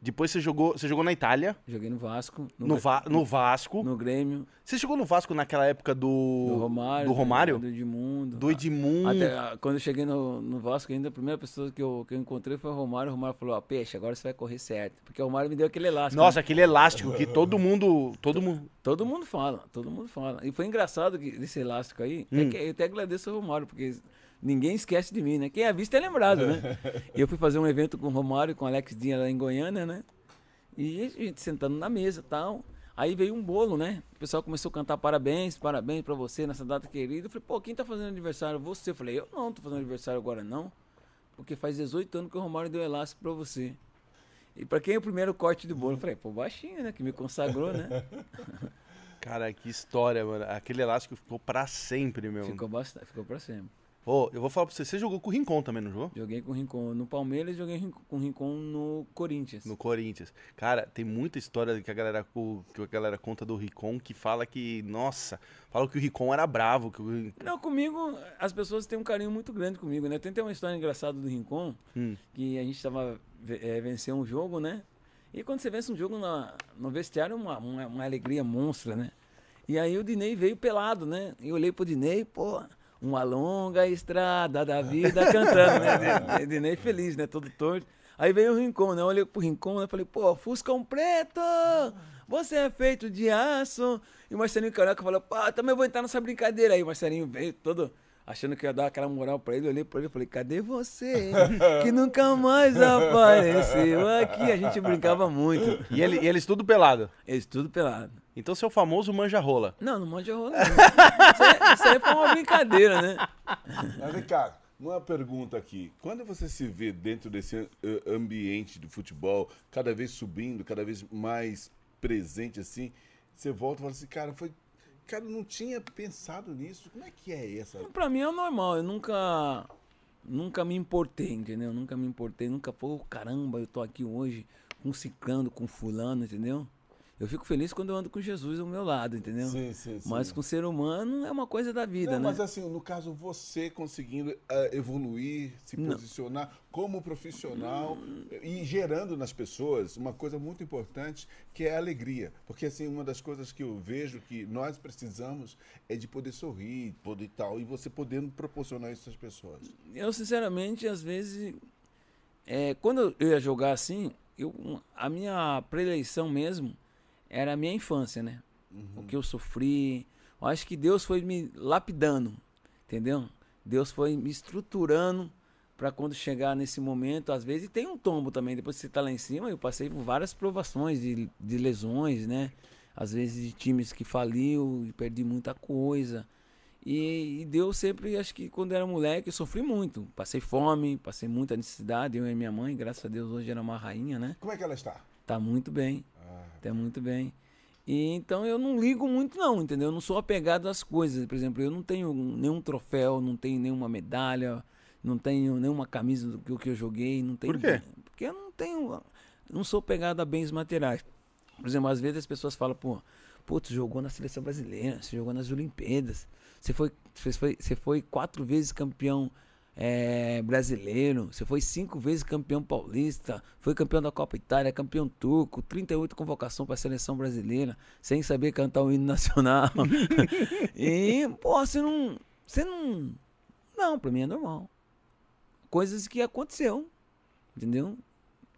depois você jogou, você jogou na Itália, Joguei no Vasco, no, no, Va- no Vasco. no Grêmio, Você jogou no Vasco naquela época do. do Romário. Do Romário? Do Edmundo. Do Edmundo. Até, ah, quando eu cheguei no, no Vasco, ainda a primeira pessoa que eu, que eu encontrei foi o Romário. O Romário falou: Ó, peixe, agora você vai correr certo. Porque o Romário me deu aquele elástico. Nossa, né? aquele elástico que todo mundo. Todo mundo. Todo mundo fala, todo mundo fala. E foi engraçado que, desse elástico aí. é Hum. que eu até agradeço ao Romário, porque ninguém esquece de mim, né? Quem é visto é lembrado, né? Eu fui fazer um evento com o Romário e com o Alex Dinha lá em Goiânia, né? E a gente sentando na mesa e tal. Aí veio um bolo, né? O pessoal começou a cantar parabéns, parabéns pra você nessa data querida. Eu falei, pô, quem tá fazendo aniversário? Você. Eu falei, eu não tô fazendo aniversário agora não. Porque faz 18 anos que o Romário deu elástico pra você. E pra quem é o primeiro corte do bolo? Eu falei, pô, baixinho, né? Que me consagrou, né? Cara, que história, mano. Aquele elástico ficou pra sempre, meu. Ficou bastante, ficou pra sempre. Ô, eu vou falar pra você, você jogou com o Rincon também, não jogou? Joguei com o Rincon no Palmeiras e joguei com o Rincon no Corinthians. No Corinthians. Cara, tem muita história que a galera, que a galera conta do Ricon que fala que, nossa, fala que o Ricon era bravo, que o Não, comigo, as pessoas têm um carinho muito grande comigo, né? Tem até uma história engraçada do Rincon, Hum. que a gente tava é, vencendo um jogo, né? E quando você vence um jogo na- no vestiário, uma, uma, uma alegria monstra, né? E aí o Dinei veio pelado, né? E eu olhei pro Dinei, pô, uma longa estrada da vida cantando, né? Dinei feliz, né? Todo torto. Aí veio o Rincon, né? Eu olhei pro Rincon, né? Falei, pô, Fuscão Preto, você é feito de aço. E o Marcelinho Caraca falou, pô, também vou entrar nessa brincadeira aí. O Marcelinho veio todo achando que ia dar aquela moral pra ele. Eu olhei pra ele e falei, cadê você? Que nunca mais apareceu aqui. A gente brincava muito. E, ele, e eles tudo pelado. Eles tudo pelado. Então o famoso manja-rola. Não, não mande rola. não. Isso, aí- isso aí foi uma brincadeira, né? Mas vem cá, uma pergunta aqui. Quando você se vê dentro desse ambiente do futebol, cada vez subindo, cada vez mais presente assim, você volta e fala assim, cara, foi cara, não tinha pensado nisso. Como é que é essa? Pra mim é normal, eu nunca nunca me importei, entendeu? Nunca me importei, nunca, pô, caramba, eu tô aqui hoje com ciclando, com fulano, entendeu? Eu fico feliz quando eu ando com Jesus ao meu lado, entendeu? Sim, sim, sim. Mas com o ser humano é uma coisa da vida, Não, né? mas assim, no caso, você conseguindo eh, evoluir, se posicionar como profissional e gerando nas pessoas uma coisa muito importante, que é a alegria. Porque assim, uma das coisas que eu vejo que nós precisamos é de poder sorrir, poder tal, e você podendo proporcionar isso às pessoas. Eu, sinceramente, às vezes, é, quando eu ia jogar assim, eu, a minha preleição mesmo era a minha infância, né? O que eu sofri. Eu acho que Deus foi me lapidando, entendeu? Deus foi me estruturando para quando chegar nesse momento, às vezes tem um tombo também, depois que você tá lá em cima, eu passei por várias provações de, de lesões, né? Às vezes de times que faliu e perdi muita coisa. E, e Deus sempre, acho que quando era moleque, eu sofri muito. Passei fome, passei muita necessidade, eu e minha mãe, graças a Deus, hoje era uma rainha, né? Como é que ela está? Tá muito bem. Ah, Tá muito bem. E então eu não ligo muito não, entendeu? Eu não sou apegado às coisas. Por exemplo, eu não tenho nenhum troféu, não tenho nenhuma medalha, não tenho nenhuma camisa do que- do que eu joguei, não tenho. Por quê? Porque eu não tenho, não sou apegado a bens materiais. Por exemplo, às vezes as pessoas falam, pô, pô, tu jogou na seleção brasileira, você jogou nas Olimpíadas, você foi, você foi, você foi quatro vezes campeão é, brasileiro, você foi cinco vezes campeão paulista, foi campeão da Copa Itália, campeão turco, 38 convocação para a seleção brasileira, sem saber cantar o hino nacional. e, pô, você não. Você não. Não, pra mim é normal. Coisas que aconteceu. Entendeu?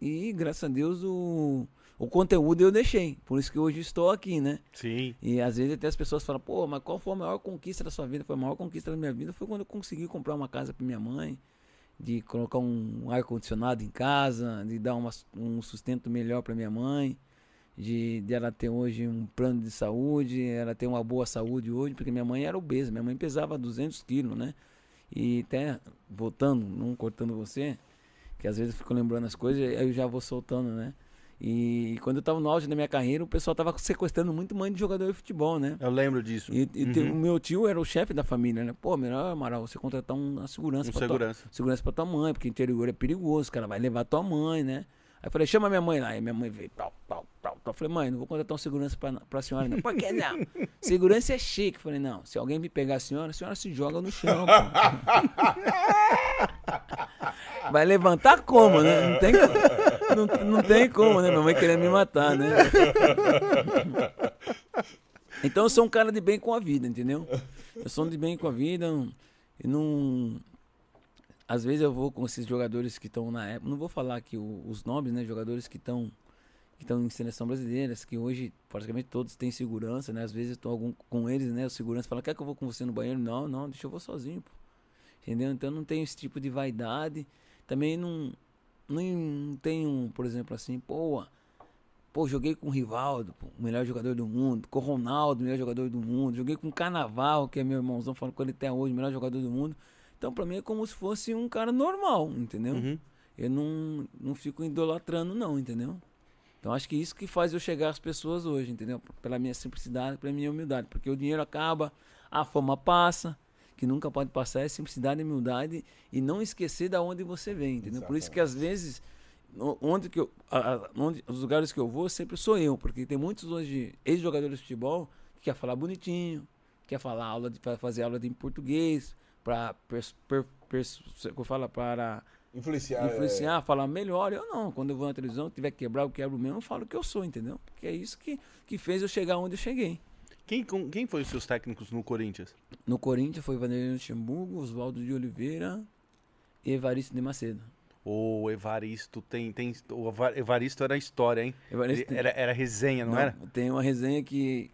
E graças a Deus o, o conteúdo eu deixei. Por isso que hoje estou aqui, né? Sim. E às vezes até as pessoas falam, pô, mas qual foi a maior conquista da sua vida? Foi a maior conquista da minha vida foi quando eu consegui comprar uma casa para minha mãe, de colocar um ar-condicionado em casa, de dar uma, um sustento melhor para minha mãe, de, de ela ter hoje um plano de saúde, ela ter uma boa saúde hoje, porque minha mãe era obesa, minha mãe pesava 200 quilos, né? E até, voltando, não cortando você, que às vezes eu fico lembrando as coisas, aí eu já vou soltando, né? E quando eu tava no auge da minha carreira, o pessoal tava sequestrando muito mãe de jogador de futebol, né? Eu lembro disso. E, e te- o meu tio era o chefe da família, né? Pô, melhor, Amaral, você contratar um- uma segurança Um pra segurança. Tua, segurança pra tua mãe, porque interior é perigoso, o cara vai levar tua mãe, né? Aí eu falei, chama minha mãe lá. Aí minha mãe veio, tal, tal, tal, tal. Eu falei, mãe, não vou contratar um segurança pra, pra senhora, não. Por que não? Segurança é chique. Eu falei, não, se alguém me pegar a senhora, a senhora se joga no chão. Vai levantar como, né? Não tem, co- não, não tem como, né? Minha mãe querendo me matar, né? Então eu sou um cara de bem com a vida, entendeu? Eu sou de bem com a vida. Não. Às vezes eu vou com esses jogadores que estão na época. Não vou falar aqui os nomes, né? Jogadores que estão que estão em seleção brasileira, que hoje praticamente todos têm segurança, né? Às vezes eu tô algum, com eles, né? O segurança fala, quer que eu vou com você no banheiro? Não, não, deixa eu vou sozinho, pô. Entendeu? Então não tenho esse tipo de vaidade. Também não, não tenho, por exemplo, assim, pô, pô, joguei com o Rivaldo, pô, o melhor jogador do mundo, com o Ronaldo, o melhor jogador do mundo, joguei com o Carnaval, que é meu irmãozão, falo com ele até hoje, o melhor jogador do mundo. Então, pra mim é como se fosse um cara normal, entendeu? Uhum. Eu não, não fico idolatrando, não, entendeu? Então acho que isso que faz eu chegar às pessoas hoje, entendeu? Pela minha simplicidade, pela minha humildade. Porque o dinheiro acaba, a fama passa, que nunca pode passar é simplicidade e humildade e não esquecer da onde você vem, entendeu? Por isso que às vezes, onde que eu, a- onde, os lugares que eu vou, sempre sou eu, porque tem muitos hoje ex-jogadores de futebol que quer falar bonitinho, quer falar aula de, fa- fazer aula de português, para fala, para Influenciar. é, influenciar, falar melhor. Eu não. Quando eu vou na televisão, tiver que quebrar, eu quebro mesmo, eu falo o que eu sou, entendeu? Porque é isso que, que fez eu chegar onde eu cheguei. Quem, com- quem foi os seus técnicos no Corinthians? No Corinthians foi Vanderlei Luxemburgo, Oswaldo de Oliveira e Evaristo de Macedo. O Evaristo tem. tem o Eva- Evaristo era história, hein? Evaristo era, era resenha, não, era? Tem uma resenha que,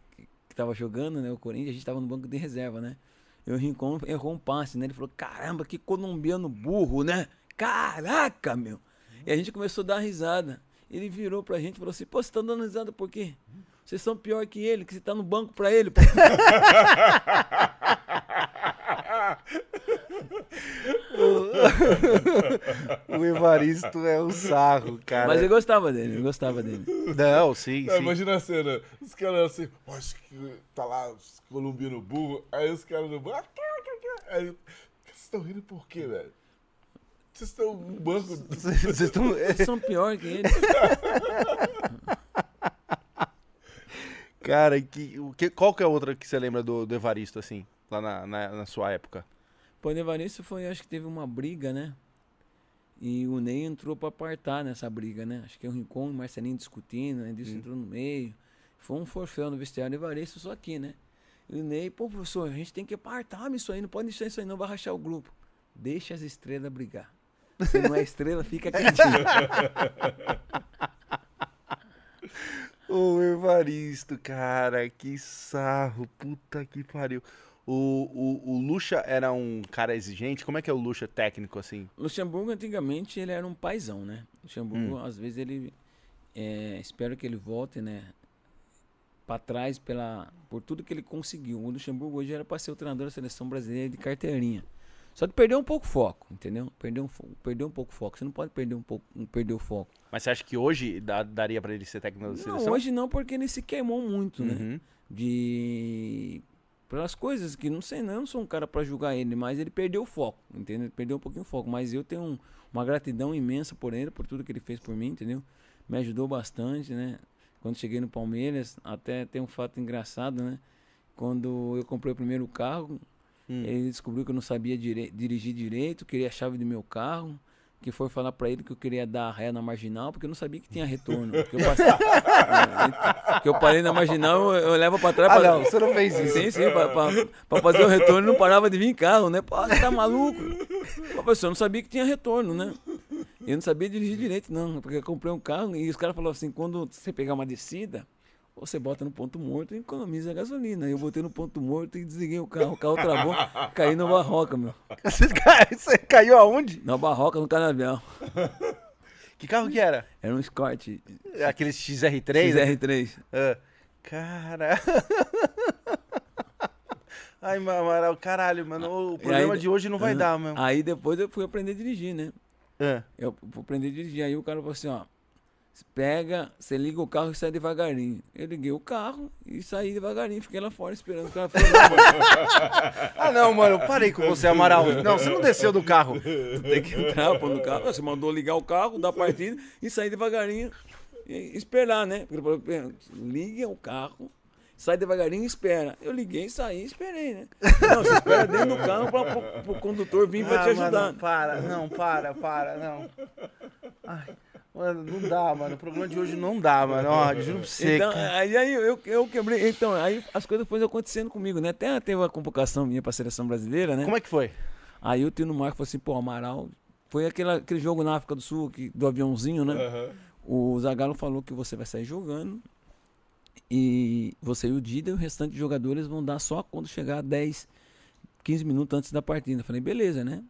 que tava jogando, né? O Corinthians, a gente tava no banco de reserva, né? E o Rincon errou um passe, né? Ele falou, caramba, que colombiano burro, né? Caraca, meu! E a gente começou a dar risada. Ele virou pra gente e falou assim, pô, você tá dando risada por quê? Vocês são pior que ele, que você tá no banco pra ele. pô." o Evaristo é um sarro, cara. Mas eu gostava dele, eu gostava dele. Não, sim, Não, sim. imagina a cena, os caras assim, "Pô, acho que tá lá os colombianos burro, aí os caras no banco, aí, vocês estão rindo por quê, velho? Vocês estão no banco, Vocês estão... Vocês são pior que ele. Cara, que, o que, qual que é a outra que você lembra do, do Evaristo, assim, lá na, na, na sua época? Pô, o Evaristo foi, acho que teve uma briga, né? E o Ney entrou pra apartar nessa briga, né? Acho que o Rincon e o Marcelinho discutindo, né? Disso entrou no meio. Foi um forféu no vestiário do Evaristo, só aqui, né? E o Ney, pô, professor, a gente tem que apartar isso aí, não pode deixar isso aí, não vai rachar o grupo. Deixa as estrelas brigar. Se não é estrela, fica quietinho. O Evaristo, cara, que sarro, puta que pariu. O, o, o Lucha era um cara exigente? Como é que é o Lucha técnico, assim? Luxemburgo, antigamente, ele era um paizão, né? Luxemburgo, Hum. às vezes, ele. é, espero que ele volte, né? Pra trás pela, por tudo que ele conseguiu. O Luxemburgo hoje era pra ser o treinador da seleção brasileira de carteirinha. Só que perdeu um pouco o foco, entendeu? Perdeu um, perdeu um pouco o foco. Você não pode perder um pouco, perder o foco. Mas você acha que hoje dá- daria pra ele ser técnico da Não, seleção? hoje não, porque ele se queimou muito, né? Uhum. de pelas coisas que não sei, não, eu não sou um cara pra julgar ele, mas ele perdeu o foco, entendeu? Ele perdeu um pouquinho o foco, mas eu tenho um- uma gratidão imensa por ele, por tudo que ele fez por mim, entendeu? Me ajudou bastante, né? Quando cheguei no Palmeiras, até tem um fato engraçado, né? Quando eu comprei o primeiro carro, Hum. ele descobriu que eu não sabia dire- dirigir direito, queria a chave do meu carro, que foi falar pra ele que eu queria dar ré na marginal, porque eu não sabia que tinha retorno. Que eu, passei, É, que eu parei na marginal, eu, eu levo pra trás. Ah, pra- não, você não fez isso. Sim, sim, pra fazer o retorno não parava de vir carro, né? Pô, você tá maluco? Pô, eu não sabia que tinha retorno, né? Eu não sabia dirigir direito, não, porque eu comprei um carro e os caras falaram assim, quando você pegar uma descida, você bota no ponto morto e economiza a gasolina. Eu botei no ponto morto e desliguei o carro, o carro travou, caí na barroca, meu. Você, você caiu aonde? Na barroca, no canavial. Que carro que era? Era um Escort Aquele XR3? né? XR3. Ah, cara. Ai, Ma- Amaral, caralho, mano. O programa aí- de hoje não vai Aham. dar, mesmo. Aí depois eu fui aprender a dirigir, né? Ah, Eu fui aprender a dirigir. Aí o cara falou assim, ó. "Você Pega, você liga o carro e sai devagarinho. Eu liguei o carro e saí devagarinho. Fiquei lá fora esperando o cara falar. Ah, não, mano, parei com você, Amaral. Não, você não desceu do carro. Tu tem que entrar pô, no carro. Você mandou ligar o carro, dar partida e sair devagarinho. E esperar, né? Porque ele falou, "Pê, liga o carro, sai devagarinho e espera. Eu liguei, saí e esperei, né? Não, você espera dentro do carro para o condutor vir para Ah, te ajudar. Mano, para, não, para, para, não. Ai, mano, não dá, mano. O programa de hoje não dá, mano. Ó, juro pra você. Então, cara. aí, aí eu, eu quebrei. Então, aí as coisas foram acontecendo comigo, né? Até teve uma convocação minha pra seleção brasileira, né? Como é que foi? Aí o Tino Marco falou assim, pô, Amaral. Foi aquele, aquele jogo na África do Sul, que, do aviãozinho, né? Aham. O Zagallo falou que você vai sair jogando. E você e o Dida e o restante de jogadores vão dar só quando chegar a 10, 15 minutos antes da partida. Eu falei, beleza, né?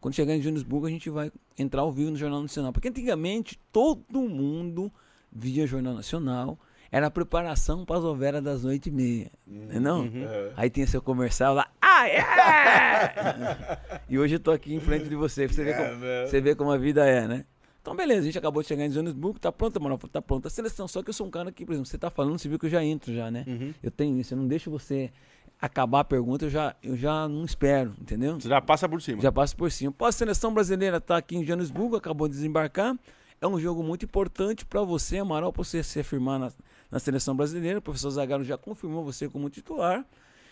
Quando chegar em Joanesburgo, a gente vai entrar ao vivo no Jornal Nacional. Porque antigamente todo mundo via Jornal Nacional. Era a preparação para as overas das 8h30. Né não? Aham. Aí tinha seu comercial lá. Ah, é! e hoje eu tô aqui em frente de você. Você vê, É, como, né? você vê como a vida é, né? Então, beleza, a gente acabou de chegar em Joanesburgo, tá pronta, mano, tá pronta a seleção. Só que eu sou um cara que, por exemplo, você tá falando, você viu que eu já entro já, né? Uhum. Eu tenho isso, eu não deixo você acabar a pergunta, eu já, eu já não espero, entendeu? Você já passa por cima. Já passo por cima. A seleção brasileira tá aqui em Joanesburgo, acabou de desembarcar. É um jogo muito importante para você, Amaral, para você se afirmar na, na seleção brasileira. O professor Zagallo já confirmou você como titular.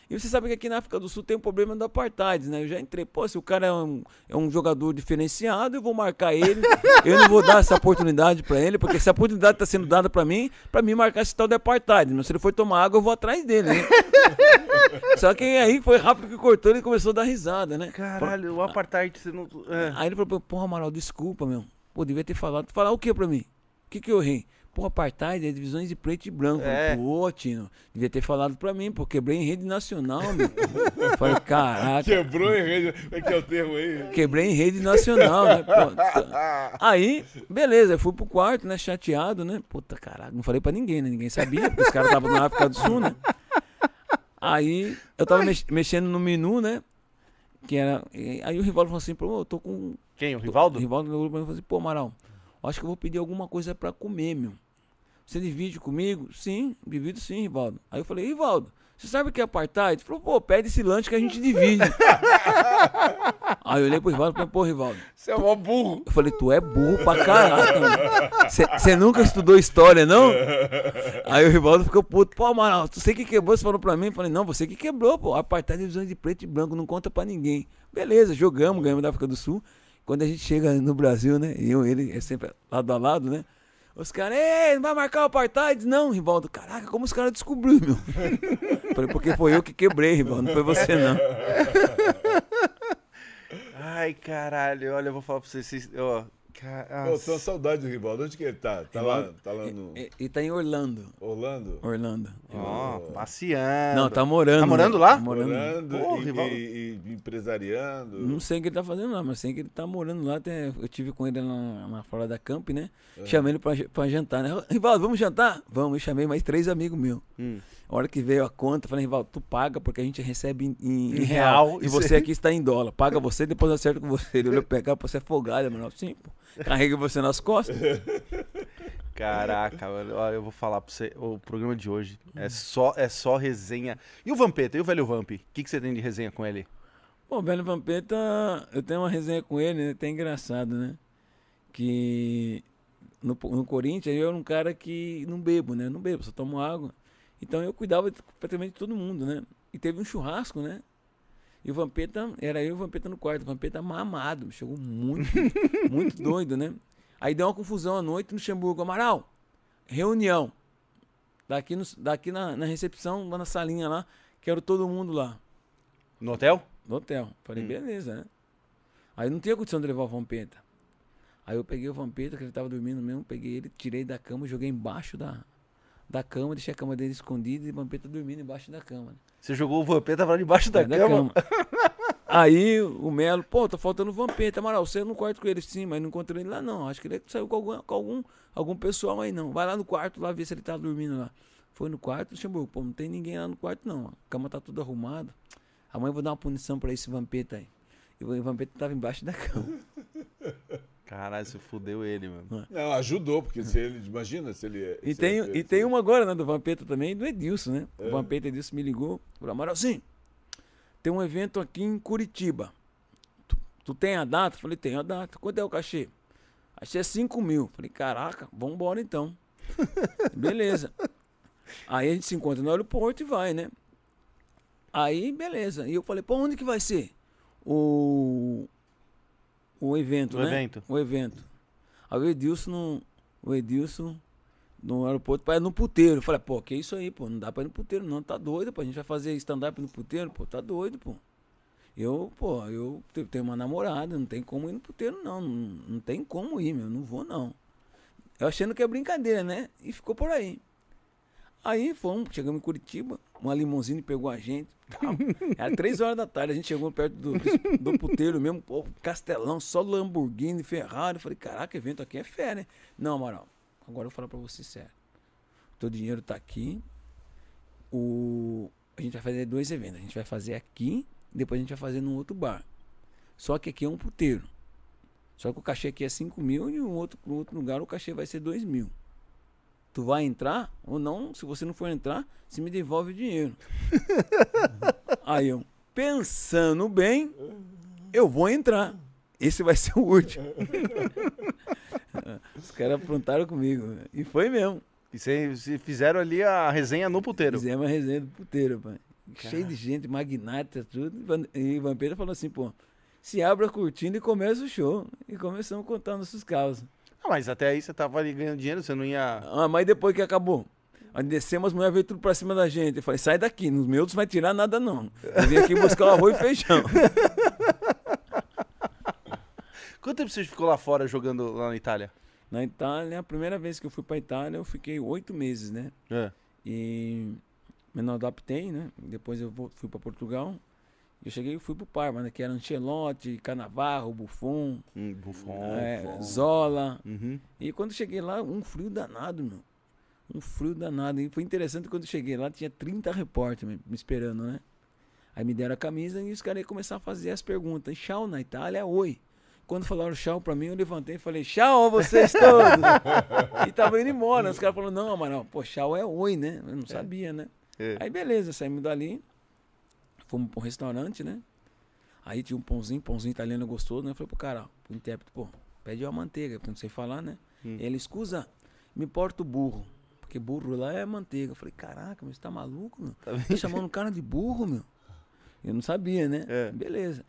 E você sabe que aqui na África do Sul tem um problema do apartheid, né? Eu já entrei, pô, se o cara é um, é um jogador diferenciado, eu vou marcar ele. eu não vou dar essa oportunidade para ele, porque se a oportunidade tá sendo dada para mim, para mim marcar esse tal de apartheid. Não, se ele for tomar água, eu vou atrás dele, né? Só que aí foi rápido que cortou, ele começou a dar risada, né? Caralho, o apartheid, você não. É. Aí ele falou, porra, Amaral, desculpa, meu. Pô, devia ter falado. Falar o que pra mim? O que que eu errei? Pô, apartheid é divisões de preto e branco. É. Pô, Tino, devia ter falado pra mim, pô, quebrei em rede nacional, meu. Falei, caraca, Quebrou em rede. Como é que é o termo aí? quebrei em rede nacional, né? Pô. Aí, beleza, eu fui pro quarto, né, chateado, né? Puta, caraca, não falei pra ninguém, né? Ninguém sabia, porque os caras estavam na África do Sul, né? Aí, eu tava mex- mexendo no menu, né? Que era. Aí o Rivaldo falou assim, pô, eu tô com. Quem? O Rivaldo? O Rivaldo meu grupo falou assim, pô, Amaral, acho que eu vou pedir alguma coisa pra comer, meu. Você divide comigo? Sim, divido sim, Rivaldo. Aí eu falei, Rivaldo, você sabe o que é apartheid? Ele falou, pô, pede esse lanche que a gente divide. Aí eu olhei pro Rivaldo e falei, pô, Rivaldo. Você é mó burro. Eu falei, tu é burro pra caraca, mano. Você nunca estudou história, não? Aí o Rivaldo ficou puto. Pô, Amaral, você que quebrou, você falou pra mim. Eu falei, não, você que quebrou, pô. Apartheid é visão de preto e branco, não conta pra ninguém. Beleza, jogamos, ganhamos da África do Sul. Quando a gente chega no Brasil, né? Eu, ele, é sempre lado a lado, né? Os caras, não vai marcar o apartheid? Não, Rivaldo. Caraca, como os caras descobriram, meu? Falei, porque foi eu que quebrei, Rivaldo, não foi você, não. Ai, caralho. Olha, eu vou falar pra vocês ó, ca- Pô, nossa. tô com saudade do Rivaldo. Onde que ele tá? Tá lá, tá lá no E, e tá em Orlando. Orlando? Orlando. Ó, passeando. Não, tá morando. Tá morando né? lá? Tá morando. Orlando Pô, e, Rivaldo. e- e empresariando. Não sei o que ele tá fazendo lá, mas sei que ele tá morando lá. Até eu tive com ele na, na fora da Camp, né? É. Chamei ele pra, pra jantar, né? Rivaldo, vamos jantar? Vamos, eu chamei mais três amigos meus. Hum. A hora que veio a conta, eu falei, Rivaldo, tu paga porque a gente recebe em, em- Em real. real, E você aqui está em dólar. Paga você, depois eu acerto com você. Ele olhou pô, você é folgado, mano. Sim, pô. Carrega você nas costas. Caraca, mano, olha, eu vou falar pra você. O programa de hoje é só, é só resenha. E o Vampeta? E o velho Vamp? O que, que você tem de resenha com ele? Bom, o velho Vampeta, eu tenho uma resenha com ele, né? Até engraçado, né? Que no, no Corinthians eu era um cara que não bebo, né? Não bebo, só tomo água. Então eu cuidava de- praticamente de todo mundo, né? E teve um churrasco, né? E o Vampeta, era eu e o Vampeta no quarto. O Vampeta mamado, chegou muito, muito doido, né? Aí deu uma confusão à noite no Xamburgo. Amaral, reunião. Daqui, no, daqui na, na recepção, lá na salinha lá, quero todo mundo lá. No hotel? No hotel. Falei, Hum. beleza, né? Aí não tinha condição de levar o Vampeta. Aí eu peguei o Vampeta, que ele tava dormindo mesmo, peguei ele, tirei da cama, joguei embaixo da, da cama, deixei a cama dele escondida e o Vampeta dormindo embaixo da cama. né? Você jogou o Vampeta pra debaixo da, Da cama. Aí o Melo, pô, tá faltando o Vampeta, Amaral, você no quarto com ele sim, mas não encontrei ele lá não. Acho que ele saiu com algum, com algum, algum pessoal aí não. Vai lá no quarto lá ver se ele tá dormindo lá. Foi no quarto, chamou, pô, não tem ninguém lá no quarto não. A cama tá tudo arrumada. Amanhã eu vou dar uma punição pra esse Vampeta aí. E o Vampeta tava embaixo da cama. Caralho, você fudeu ele, mano. Não, ajudou, porque se ele. Imagina se ele. E se tem, ele- e tem uma agora, né, do Vampeta também, do Edilson, né? É. O Vampeta Edilson me ligou, falou, Amaralzinho, tem um evento aqui em Curitiba. Tu, tu tem a data? Falei, tenho a data. Quanto é o cachê? Achei 5 mil. Falei, caraca, vambora então. beleza. Aí a gente se encontra no aeroporto e vai, né? Aí, beleza. E eu falei, pô, onde que vai ser? O, o evento, O né? evento. O evento. Aí o Edilson, no, o Edilson no aeroporto para ir no puteiro. Eu falei, pô, que isso aí, pô, não dá pra ir no puteiro não, tá doido, pô, a gente vai fazer stand-up no puteiro, pô, tá doido, pô. Eu, pô, eu te- tenho uma namorada, não tem como ir no puteiro não, não, não tem como ir, meu, não vou não. Eu achando que é brincadeira, né? E ficou por aí. Aí fomos, chegamos em Curitiba, uma limousine pegou a gente. tal. Era três horas da tarde, a gente chegou perto do, do puteiro mesmo, pô, castelão, só Lamborghini, Ferrari. Eu falei, caraca, evento aqui é fé, né? Não, Amaral, agora eu vou falar pra você sério. Teu dinheiro tá aqui. O... A gente vai fazer dois eventos. A gente vai fazer aqui, depois a gente vai fazer num outro bar. Só que aqui é um puteiro. Só que o cachê aqui é 5 mil e no outro, no outro lugar o cachê vai ser 2 mil. Tu vai entrar ou não? Se você não for entrar, você me devolve o dinheiro. Aí eu, pensando bem, eu vou entrar. Esse vai ser o último. Os caras aprontaram comigo. E foi mesmo. E vocês fizeram ali a resenha no puteiro. Fizemos a resenha do puteiro, pai. Cheio de gente, magnata, tudo. E o Vampiro falou assim, pô, se abre a cortina e começa o show. E começamos a contar nossos casos. Ah, mas até aí você tava ali ganhando dinheiro, você não ia. Ah, mas depois que acabou, aí descemos, as mulheres veio tudo pra cima da gente. Eu falei, sai daqui, nos meus não vai tirar nada não. Eu vim aqui buscar o arroz e feijão. Quanto tempo você ficou lá fora jogando lá na Itália? Na Itália, a primeira vez que eu fui pra Itália, eu fiquei oito meses, né? É. E me não adaptei, né? Depois eu fui pra Portugal. Eu cheguei e fui pro Parma, né? Que era Ancelotti, Canavarro, Buffon, Hum, Buffon. é, Buffon. Zola. Uhum. E quando cheguei lá, um frio danado, meu. Um frio danado. E foi interessante quando cheguei lá, tinha 30 repórteres me esperando, né? Aí me deram a camisa e os caras iam começar a fazer as perguntas. E tchau na Itália oi. Quando falaram tchau pra mim, eu levantei e falei, tchau a vocês todos. e tava indo embora. Os caras falaram, não, Amaral, pô, tchau é oi, né? Eu não é. sabia, né? É. Aí beleza, saímos dali, fomos pra um restaurante, né? Aí tinha um pãozinho, pãozinho italiano gostoso, né? Eu falei pro cara, pro intérprete, pô, pede uma manteiga, porque não sei falar, né? Hum. Ele, escusa, me importa o burro. Porque burro lá é manteiga. Eu falei, caraca, mas você tá maluco, meu? Tá, tá chamando um cara de burro, meu? Eu não sabia, né? É. Beleza.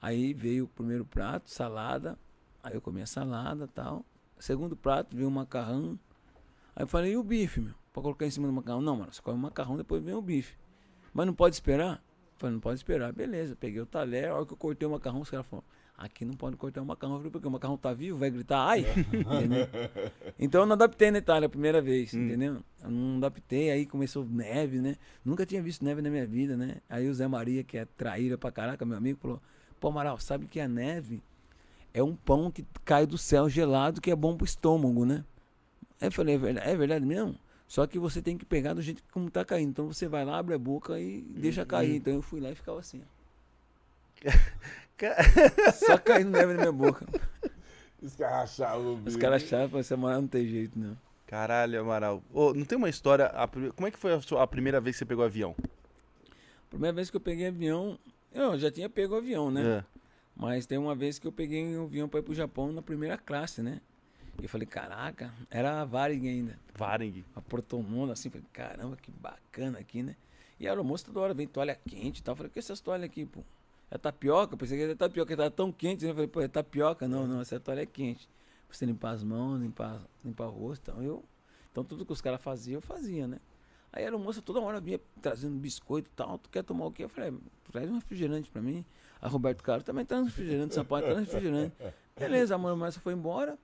Aí veio o primeiro prato, salada. Aí eu comi a salada tal. Segundo prato, veio o macarrão. Aí eu falei, e o bife, meu? Pra colocar em cima do macarrão. Não, mano, você come o macarrão, depois vem o bife. Mas não pode esperar? Eu falei, não pode esperar. Beleza, peguei o talher, a hora que eu cortei o macarrão, os caras falaram, aqui não pode cortar o macarrão. Eu falei, porque o macarrão tá vivo, vai gritar, ai! então eu não adaptei na Itália a primeira vez, hum. entendeu? Eu não adaptei, aí começou neve, né? Nunca tinha visto neve na minha vida, né? Aí o Zé Maria, que é traíra pra caraca, meu amigo, falou, Pô, Amaral, sabe que a neve é um pão que cai do céu gelado que é bom pro estômago, né? Aí eu falei, é verdade, é verdade mesmo? Só que você tem que pegar do jeito como tá caindo. Então você vai lá, abre a boca e deixa cair. Então eu fui lá e ficava assim. Só caindo neve na minha boca. Os caras achavam. Os caras achavam, essa Amaral não tem jeito, não. Caralho, Amaral. Oh, não tem uma história. A, como é que foi a, sua, a primeira vez que você pegou avião? Primeira vez que eu peguei avião, eu já tinha pego o avião, né? É. Mas tem uma vez que eu peguei um avião para ir pro Japão na primeira classe, né? E eu falei, caraca, era a Varig ainda. Varig. A Protomona, assim, falei, caramba, que bacana aqui, né? E a aeromoça toda hora vem toalha quente e tal. Eu falei, que essas toalhas aqui, pô? É tapioca? Eu pensei que era tapioca, tava tão quente, né? Eu falei, pô, é tapioca? Não, não, essa toalha é quente. Pra você limpar as mãos, limpar, limpar o rosto. Então, eu, então tudo que os caras faziam, eu fazia, né? Aí era moça toda hora vinha trazendo biscoito e tal. Tu quer tomar o quê? Eu falei, traz um refrigerante pra mim. A Roberto Caro também traz um refrigerante, Sampaio traz um refrigerante. Beleza, a mãe foi embora.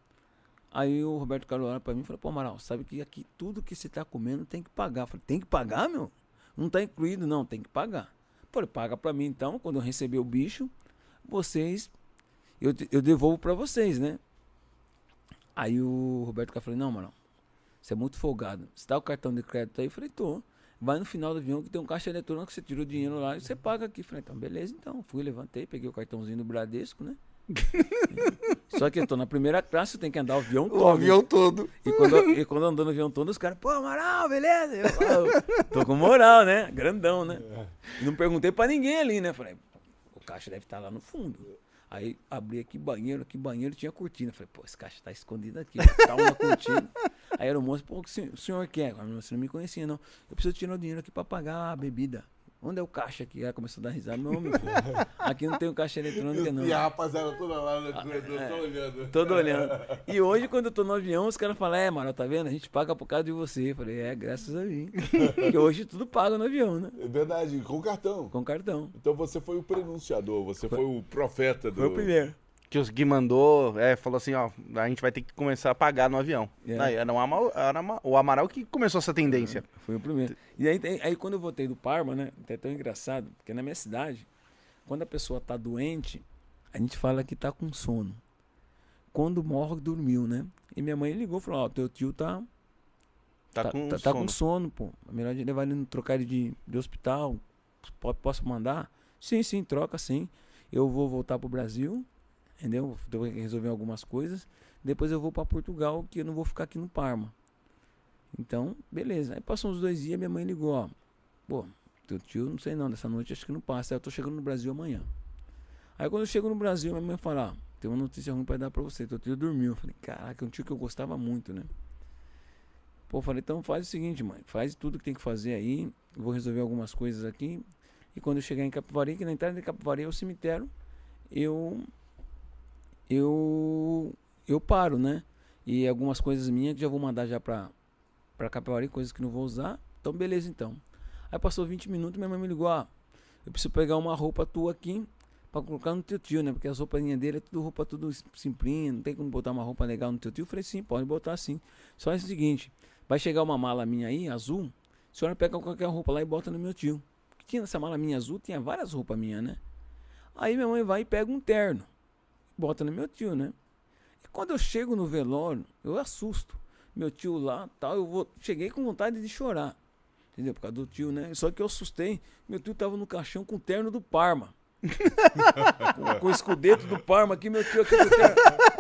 Aí o Roberto Carlos olha pra mim e falou, pô, Amaral, sabe que aqui tudo que você tá comendo tem que pagar. Eu falei, tem que pagar, meu? Não tá incluído, não, tem que pagar. Falei, paga pra mim então, quando eu receber o bicho, vocês. Eu, eu devolvo pra vocês, né? Aí o Roberto Carlos falou, não, Amaral, você é muito folgado. Você dá o cartão de crédito aí? Eu falei, tô. Vai no final do avião que tem um caixa eletrônico, você tira o dinheiro lá e você paga aqui. Eu falei, então, beleza, então. Fui, levantei, peguei o cartãozinho do Bradesco, né? Só que eu tô na primeira classe, eu tenho que andar o avião todo. O avião todo. E quando, e quando eu ando no avião todo, os caras, pô, moral, beleza? Eu, eu, tô com moral, né? Grandão, né? E não perguntei pra ninguém ali, né? Falei, o caixa deve estar tá lá no fundo. Aí abri aqui banheiro, aqui banheiro tinha cortina. Falei, pô, esse caixa tá escondido aqui. Tá uma cortina. Aí era o moço, pô, o senhor quer? Você não me conhecia, não. Eu preciso tirar o dinheiro aqui pra pagar a bebida. Onde é o caixa aqui? Ela começou a dar risada. Não, meu filho. Aqui não tem um caixa eletrônico, não. E a rapaziada toda lá no corredor, é, olhando. Todo olhando. E hoje, quando eu tô no avião, os caras falam, é, mano, tá vendo? A gente paga por causa de você. Eu falei, é, graças a mim. Porque hoje tudo paga no avião, né? É verdade, com cartão. Com cartão. Então você foi o prenunciador, você foi, foi o profeta do. Foi o primeiro que os Gui mandou, é, falou assim, ó, a gente vai ter que começar a pagar no avião. É. Aí, era, um Amaral, era uma, o Amaral que começou essa tendência. É, foi o primeiro. E aí, aí quando eu voltei do Parma, né, é tão engraçado, porque na minha cidade, quando a pessoa tá doente, a gente fala que tá com sono. Quando morre, dormiu, né? E minha mãe ligou e falou, ó, teu tio tá... Tá, tá com tá, tá sono. com sono, pô. É melhor de levar ele no trocar ele de, de hospital. Posso mandar? Sim, sim, troca sim. Eu vou voltar pro Brasil entendeu? Que resolver algumas coisas. Depois eu vou para Portugal, que eu não vou ficar aqui no Parma. Então, beleza. Aí passou uns dois dias, minha mãe ligou, ó. Pô, teu tio, não sei não, dessa noite acho que não passa. Eu tô chegando no Brasil amanhã. Aí quando eu chego no Brasil, minha mãe fala, ó, tem uma notícia ruim para dar para você. Teu tio dormiu. Eu falei, caraca, é um tio que eu gostava muito, né? Pô, eu falei, então faz o seguinte, mãe, faz tudo que tem que fazer aí. vou resolver algumas coisas aqui. E quando eu chegar em Capivari, que na entrada de Capivari é o cemitério, eu eu eu paro, né? E algumas coisas minhas que já vou mandar já pra, pra Capivari, coisas que não vou usar. Então, beleza, então. Aí passou 20 minutos, minha mãe me ligou, ah, eu preciso pegar uma roupa tua aqui pra colocar no teu tio, né? Porque as roupas dele é tudo roupa tudo simplinha, não tem como botar uma roupa legal no teu tio. Eu falei, sim, pode botar sim. Só é o seguinte, vai chegar uma mala minha aí, azul, a senhora pega qualquer roupa lá e bota no meu tio. Tinha essa mala minha azul, tinha várias roupas minhas, né? Aí minha mãe vai e pega um terno bota no meu tio, né? E quando eu chego no velório, eu assusto. Meu tio lá, tal, eu vou, cheguei com vontade de chorar. Entendeu? Por causa do tio, né? Só que eu assustei. Meu tio tava no caixão com o terno do Parma. com, com o escudeto do Parma aqui, meu tio aqui com o terno,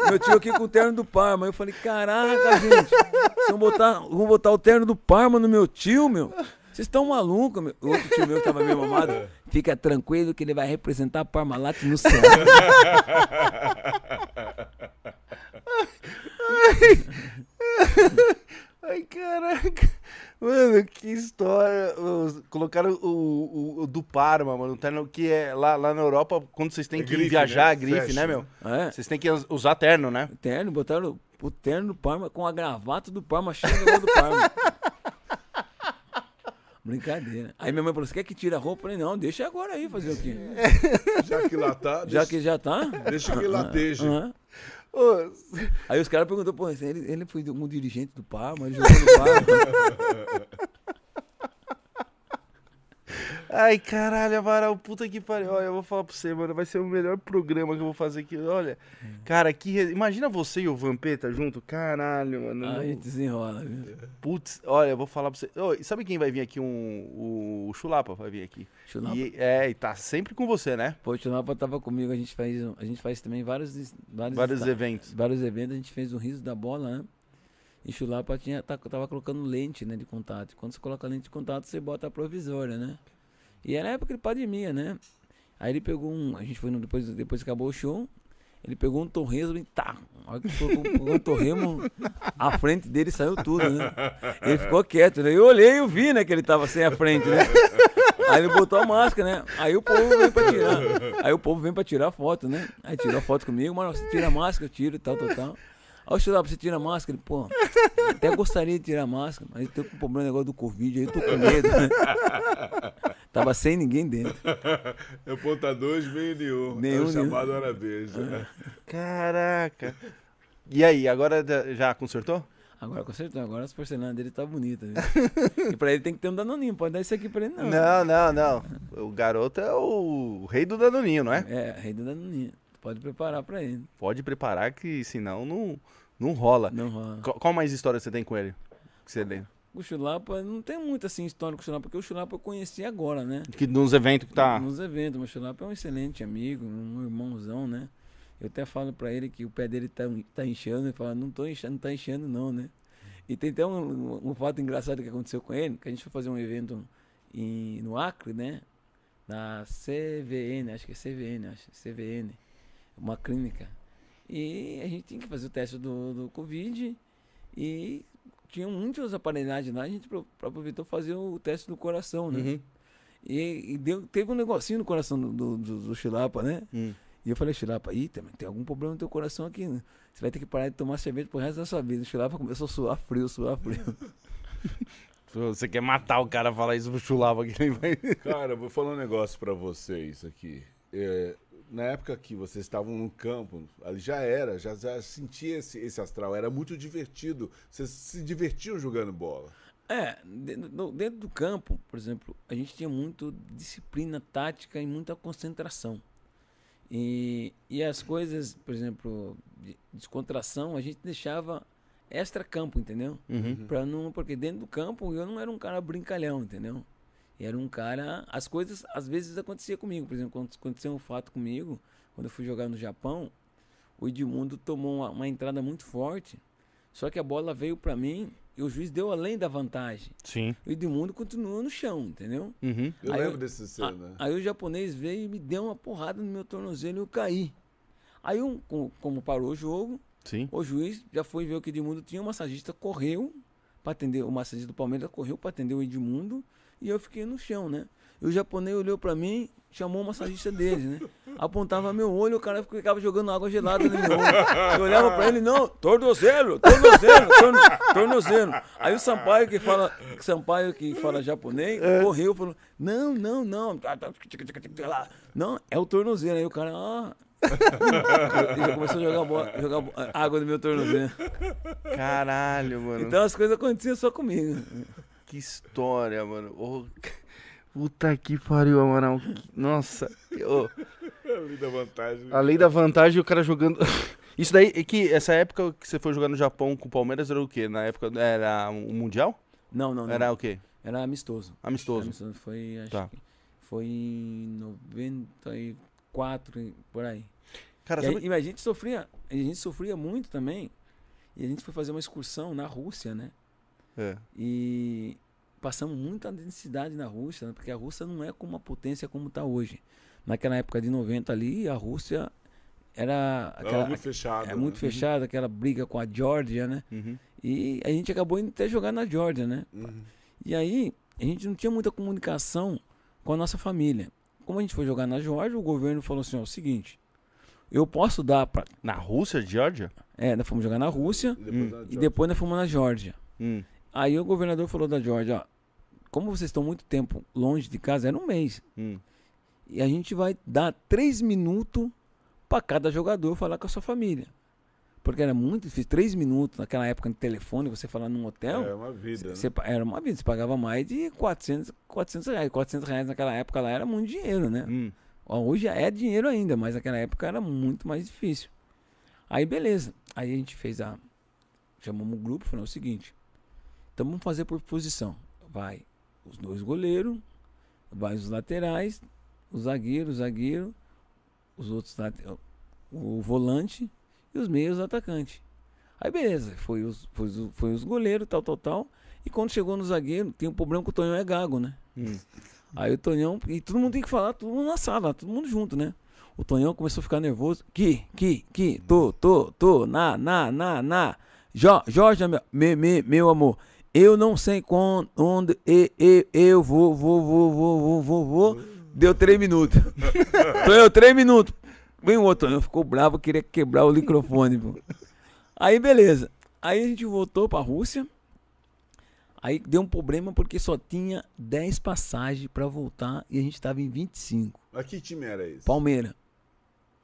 meu tio aqui com o terno do Parma. Eu falei, caraca, gente, vocês vão botar, vão botar o terno do Parma no meu tio, meu. Vocês estão malucos, meu. O outro tio meu que tava meio mamado, fica tranquilo que ele vai representar a Parmalat no céu. Ai, caraca. Mano, que história. Colocaram o, o- o do Parma, mano. o terno Que é lá, lá na Europa, quando vocês têm É que grife, viajar, né? é grife, Fashion. né, meu? É, Vocês têm que us- usar terno, né? terno, botaram o terno do Parma com a gravata do Parma, cheia do do Parma. Brincadeira. Aí minha mãe falou: Você quer que tire a roupa? Eu falei: Não, deixa agora aí fazer o quê? Já que lá tá, Já deixa, que já tá. deixa que lateja. Aham. Ô, Aí os caras perguntaram: Pô, ele, ele foi um dirigente do Parma, ele jogou no Parma. Ai, caralho, Amaral, puta que pariu. Olha, eu vou falar pra você, mano. Vai ser o melhor programa que eu vou fazer aqui. Olha, cara, que. re- Imagina você e o Vampeta junto. Caralho, mano. Aí desenrola, viu? Putz, olha, eu vou falar pra você. E sabe quem vai vir aqui? Um, o, Chulapa vai vir aqui. Chulapa. E, é, e tá sempre com você, né? Pô, o Chulapa tava comigo, a gente faz, a gente faz também vários, vários, Vários esta- eventos. vários eventos, a gente fez o riso da bola, né? E Chulapa tinha, tá, tava colocando lente, né, de contato. Quando você coloca lente de contato, você bota a provisória, né? E era época de pandemia, né? Aí ele pegou um, a gente foi no, depois, depois acabou o show, ele pegou um torresmo e tá, a hora que colocou pegou um torresmo, a frente dele saiu tudo, né? Ele ficou quieto, né? Eu olhei e vi, né, que ele tava sem a frente, né? Aí ele botou a máscara, né? Aí o povo vem pra tirar. Aí o povo vem pra tirar foto, né? Aí tirou foto comigo, mano, você tira a máscara, eu tiro e tal, tal, tal. Aí eu falei, você tira a máscara? Ele, pô, até gostaria de tirar a máscara, mas eu tô com problema negócio do Covid, aí eu tô com medo, né? Tava sem ninguém dentro. É ponta 2, meio nenhum. Nenhum, é o nenhum. chamado hora beijo. Caraca. E aí, agora já- consertou? Agora consertou, agora as porcelanas dele tá bonita? E pra ele tem que ter um danoninho, pode dar isso aqui pra ele não. Não, não, não. O garoto é o rei do danoninho, não é? É, rei do danoninho. Pode preparar pra ele. Pode preparar que senão não, não rola. Não rola. Qual, qual mais história você tem com ele? Que você lembra? O Chulapa, não tem muito assim história com o Chulapa, porque o Chulapa eu conheci agora, né? Que nos eventos que tá. Nos eventos, mas o Chulapa é um excelente amigo, um irmãozão, né? Eu até falo pra ele que o pé dele tá, tá inchando, ele fala, não tô inchando, não tá inchando não, né? E tem até um, um, um fato engraçado que aconteceu com ele, que a gente foi fazer um evento em, no Acre, né? Na CVN, acho que é CVN, acho, CVN, uma clínica. E a gente tinha que fazer o teste do, do Covid e tinha muitas aparelhagens lá, a gente pro- aproveitou fazer o teste do coração, né? Uhum. E, e deu, teve um negocinho no coração do, do, do, do Chilapa, né? Hum. E eu falei, Chilapa, ih, tem, tem algum problema no teu coração aqui, né? Você vai ter que parar de tomar cerveja pro resto da sua vida. O Chilapa começou a suar frio, suar frio. Você quer matar o cara, falar isso pro Chulapa que ele vai. Cara, eu vou falar um negócio pra vocês aqui. É, na época que vocês estavam no campo, ali já era, já, já sentia esse, esse astral, era muito divertido. Vocês se divertiam jogando bola. É, dentro do, dentro do campo, por exemplo, a gente tinha muito disciplina tática e muita concentração. E, e as coisas, por exemplo, de descontração, a gente deixava extra campo, entendeu? Uhum. Pra não, porque dentro do campo eu não era um cara brincalhão, entendeu? Era um cara. As coisas às vezes acontecia comigo. Por exemplo, quando aconteceu um fato comigo, quando eu fui jogar no Japão, o Edmundo tomou uma, uma entrada muito forte. Só que a bola veio pra mim e o juiz deu além da vantagem. Sim. O Edmundo continuou no chão, entendeu? Uhum. Eu Aí lembro cena. Aí o japonês veio e me deu uma porrada no meu tornozelo e eu caí. Aí, um, com- como parou o jogo, Sim. o juiz já foi ver o que o Edmundo tinha, o massagista correu para atender, o massagista do Palmeiras correu para atender o Edmundo e eu fiquei no chão, né? E o japonês olhou para mim, chamou o massagista dele, né? Apontava meu olho, o cara ficava jogando água gelada no meu olho. Eu olhava para ele, não, tornozelo, tornozelo, torno, tornozelo. Aí o Sampaio que fala, Sampaio que fala japonês, correu, falou, não, não, não, não, é o tornozelo. Aí o cara, ah, ele já começou a jogar, bola, jogar água no meu tornozelo. Caralho, mano. Então as coisas aconteciam só comigo. Que história, mano. Ô, Puta que pariu, Amaral. Nossa. Ô, Ali da vantagem. além da vantagem, o cara jogando. Isso daí, é que essa época que você foi jogar no Japão com o Palmeiras era o quê? Na época era o Mundial? Não, não, não. Era o quê? Era amistoso. Amistoso. Era amistoso. Foi, acho Tá. que foi em 94, por aí. Cara, E, sabe- e a gente sofria, a gente sofria muito também. E a gente foi fazer uma excursão na Rússia, né? É. E passamos muita densidade na Rússia, né? porque a Rússia não é como uma potência como está hoje. Naquela época de 90 ali, a Rússia era Era aquela, muito fechado. é muito né? fechada, aquela briga com a Geórgia, né? Uhum. E a gente acabou indo até jogar na Geórgia, né? Uhum. E aí, a gente não tinha muita comunicação com a nossa família. Como a gente foi jogar na Geórgia, o governo falou assim: ó, o seguinte, eu posso dar pra. Na Rússia, Georgia? É, nós fomos jogar na Rússia E depois da e Georgia. depois nós fomos na Geórgia. Hum. Aí o governador falou da Geórgia: ó, como vocês estão muito tempo longe de casa, era um mês. Hum. E a gente vai dar três minutos para cada jogador falar com a sua família. Porque era muito difícil. Três minutos naquela época no telefone, você falar num hotel. É uma vida. né? Você pa- era uma vida, você pagava mais de 400, 400 reais. 400 reais naquela época lá era muito dinheiro, né? Hum. Hoje é dinheiro ainda, mas naquela época era muito mais difícil. Aí beleza. Aí a gente fez a. Chamamos o grupo e falou o seguinte. Então vamos fazer por posição. Vai os dois goleiros, vai os laterais, o zagueiro, o zagueiro, os outros o volante e os meios atacantes. Aí beleza, foi os, foi os, foi os goleiros, tal, tal, tal. E quando chegou no zagueiro, tem um problema que o Tonhão é gago, né? Hum. Aí o Tonhão, e todo mundo tem que falar, todo mundo na sala, todo mundo junto, né? O Tonhão começou a ficar nervoso. Que, que, que, tô, tô, tô, na, na, na, na. Jo, Jorge, meu, me, me, meu amor, eu não sei quando, onde, e, e, eu vou, vou, vou, vou, vou, vou, vou. Deu três minutos. Tonhão, três minutos. Vem o outro, Tonhão ficou bravo, queria quebrar o microfone, pô. Aí, beleza. Aí a gente voltou pra Rússia. Aí deu um problema porque só tinha 10 passagens pra voltar e a gente tava em 25. Mas que time era esse? Palmeira.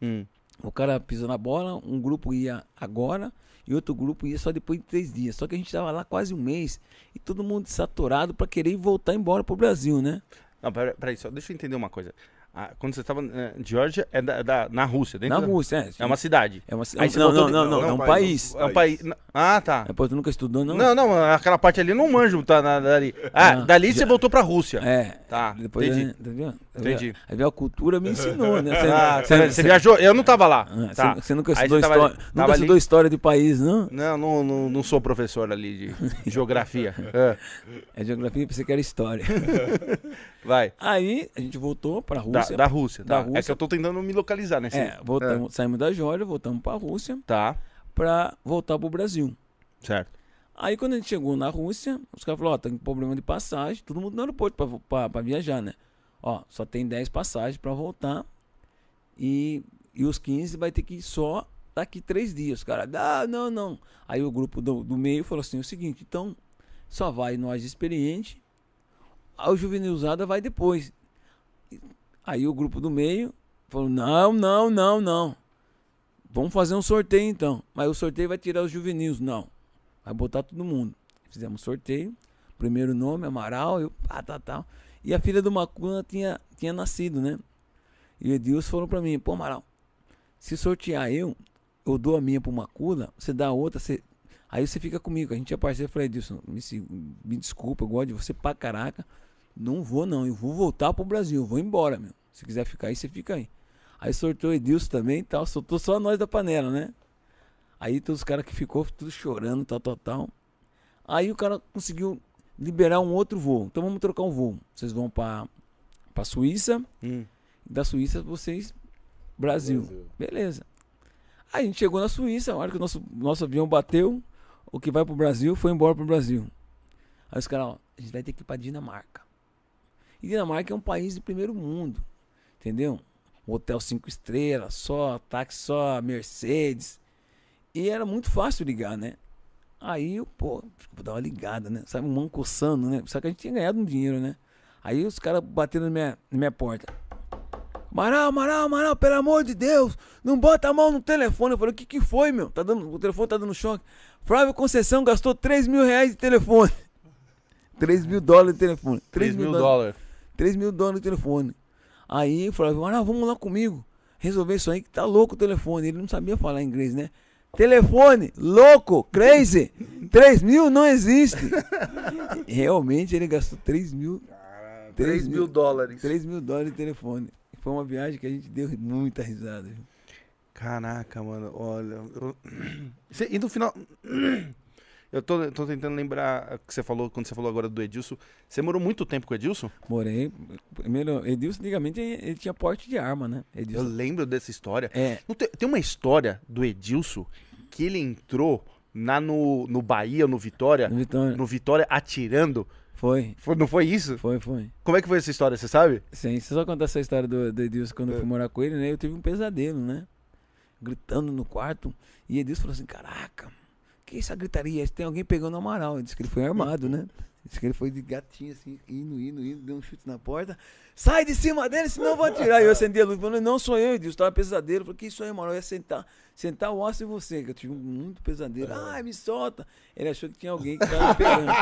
Hum. O cara pisou na bola, um grupo ia agora e outro grupo ia só depois de três dias. Só que a gente tava lá quase um mês e todo mundo saturado pra querer voltar embora pro Brasil, né? Não, peraí, peraí, só deixa eu entender uma coisa. Ah, quando você estava em Georgia, é da, da- na Rússia, dentro Na da- Rússia, é. É uma cidade. É uma você não, não, não, não, é um não, país. É um país. Ah, tá. É, pô, tu nunca estudou, não? Não, não, aquela parte ali não manjo, tá na- dali. Ah, Ah, dali você voltou pra Rússia. É. Tá, Depois, entendi. né, tá? Entendi. Aí veio a cultura me ensinou, né? Ah, você, você viajou? Eu não tava lá. Ah, tá. você, você nunca estudou, tava história, nunca tava ali- estudou história de país, não? Não, não, não, não sou professor ali de geografia. É, É geografia, pensei que era história. vai. Aí a gente voltou pra Da, Rússia. da Rússia, tá? Da É Rússia. que eu tô tentando me localizar, né? É, voltamos, saímos da Geórgia, voltamos pra Rússia Tá, pra voltar pro Brasil. certo. Aí quando a gente chegou na Rússia, os caras falaram, ó, tem problema de passagem, todo mundo no aeroporto pra, pra, pra viajar, né? Ó, só tem 10 passagens pra voltar e, e os 15 vai ter que ir só daqui três dias. Os caras, ah, não, não. Aí o grupo do, do meio falou assim, o seguinte, então só vai nós experiente, a juvenilzada vai depois. Aí o grupo do meio falou, não, não, não, não. Vamos fazer um sorteio então. Mas o sorteio vai tirar os juvenis. Não. Vai botar todo mundo. Fizemos sorteio. Primeiro nome, Amaral, eu, pá, tá, tá. E a filha do Macuna tinha, tinha nascido, né? E o Edilson falou pra mim, pô, Amaral, se sortear eu, eu dou a minha pro Macula, você dá a outra, você... aí você fica comigo. A gente é parceiro, eu falei, Edilson, me, me desculpa, eu gosto de você pra caraca. Não vou não, eu vou voltar pro Brasil, eu vou embora, meu. Se quiser ficar aí, você fica aí. Aí sorteou Edilson também e tal, soltou só nós da panela, né? Aí todos os caras que ficou tudo chorando, tal, tal, tal. Aí o cara conseguiu liberar um outro voo. Então vamos trocar um voo. Vocês vão pra, pra Suíça, Hum. da Suíça vocês Brasil. Brasil. Beleza. Aí a gente chegou na Suíça, a hora que o nosso, nosso avião bateu, o que vai pro Brasil foi embora pro Brasil. Aí os caras, ó, a gente vai ter que ir pra Dinamarca. E Dinamarca é um país de primeiro mundo, entendeu? Um hotel cinco estrelas, só táxi, só Mercedes. E era muito fácil ligar, né? Aí eu, pô, vou dar uma ligada, né? Sabe, um mão coçando, né? Só que a gente tinha ganhado um dinheiro, né? Aí os caras bateram na minha, na minha porta. Amaral, Amaral, Amaral, pelo amor de Deus, não bota a mão no telefone. Eu falei, o que que foi, meu? Tá dando, o telefone tá dando choque. Flávio Conceição gastou 3 mil reais de telefone. 3 mil dólares de telefone. 3 mil dólares. 3 mil dólares de telefone. Aí eu falei, Amaral, vamos lá comigo. Resolver isso aí que tá louco o telefone. Ele não sabia falar inglês, né? Telefone, louco, crazy. 3 mil não existe. Realmente ele gastou 3 mil. 3 mil dólares. 3 mil dólares de telefone. Foi uma viagem que a gente deu muita risada. Caraca, mano, olha. eu- E no final. Eu tô, eu tô tentando lembrar o que você falou quando você falou agora do Edilson. Você morou muito tempo com o Edilson? Morei. Primeiro, Edilson, antigamente, ele tinha porte de arma, né? Eu Edilson. lembro dessa história. É, tem, tem uma história do Edilson que ele entrou na no, no Bahia, no Vitória, no Vitória. no Vitória atirando. Foi, Foi- não foi isso? foi, foi. Como é que foi essa história, você sabe? Sim, se eu só contar essa história do, do Edilson quando eu É. fui morar com ele, né? Eu tive um pesadelo, né? Gritando no quarto. E Edilson falou assim: Caraca, que essa gritaria? Tem alguém pegando o Amaral. Ele disse que ele foi armado, né? Disse que ele foi de gatinho assim, indo, indo, indo, deu um chute na porta. Sai de cima dele, senão eu vou atirar. E eu acendi a luz, falando: Não sou eu, Edilson, tava pesadelo. Eu falei: Que isso aí, Amaral? Eu ia sentar, sentar o osso em você, que eu tive muito pesadelo. Ai, me solta. Ele achou que tinha alguém que tava me pegando.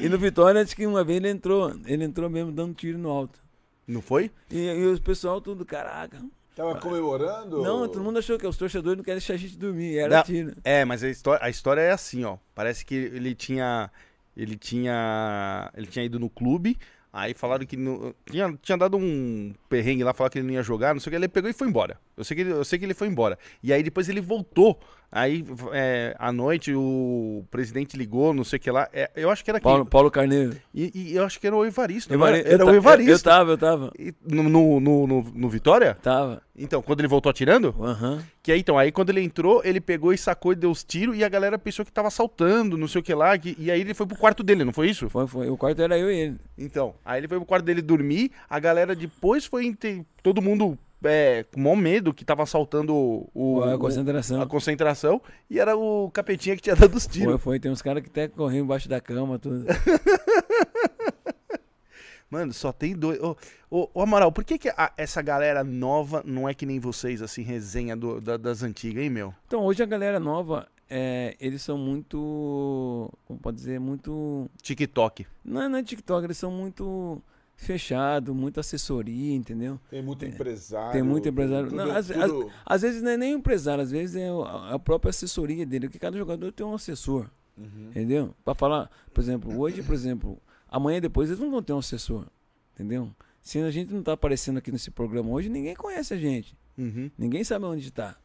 E no Vitória, acho que uma vez ele entrou, ele entrou mesmo dando tiro no alto. Não foi? E, e o pessoal tudo, caraca. Tava comemorando? Não, todo mundo achou que os torcedores não querem deixar a gente dormir. Era Não. tiro. É, mas a história, a história é assim, ó. Parece que ele tinha. Ele tinha. Ele tinha ido no clube. Aí falaram que não- tinha, tinha dado um perrengue lá, falaram que ele não ia jogar, não sei o que, ele pegou e foi embora. Eu sei que ele, eu sei que ele foi embora. E aí depois ele voltou. Aí é, à noite o presidente ligou, não sei o que lá. É, eu acho que era quem? Paulo, Paulo Carneiro. E, e eu acho que era o Evaristo. não Evari- era era eu o Evaristo. Eu, eu tava, eu tava. E No, no, no, no- Vitória? Tava. Então, quando ele voltou atirando? Aham. Que aí, então, aí quando ele entrou, ele pegou e sacou e deu os tiros e a galera pensou que tava assaltando, não sei o que lá. que- e aí ele foi pro quarto dele, não foi isso? Foi, foi. O quarto era eu e ele. Então, aí ele foi pro quarto dele dormir, a galera depois foi. Todo mundo é, com maior medo que tava assaltando o, o- a o- concentração. a concentração e era o capetinha que tinha dado os Foi, tiros. foi. Tem uns caras que até corriam embaixo da cama, tudo. Mano, só tem dois. Ô, ô, ô, Amaral, por que, que a- essa galera nova não é que nem vocês, assim, resenha do- da- das antigas, hein, meu? Então, hoje a galera nova, é, eles são muito. Como pode dizer? Muito. TikTok. Não, é- não é TikTok, eles são muito fechados, muita assessoria, entendeu? Tem muito empresário. Tem muito empresário. tudo- Não, às- tudo- Às vezes não é nem empresário, às vezes é a própria assessoria dele, porque cada jogador tem um assessor, Uhum. entendeu? Pra falar, por exemplo, hoje, por exemplo, amanhã depois eles não vão ter um assessor, entendeu? Se a gente não tá aparecendo aqui nesse programa hoje, ninguém conhece a gente, Uhum. ninguém sabe onde tá.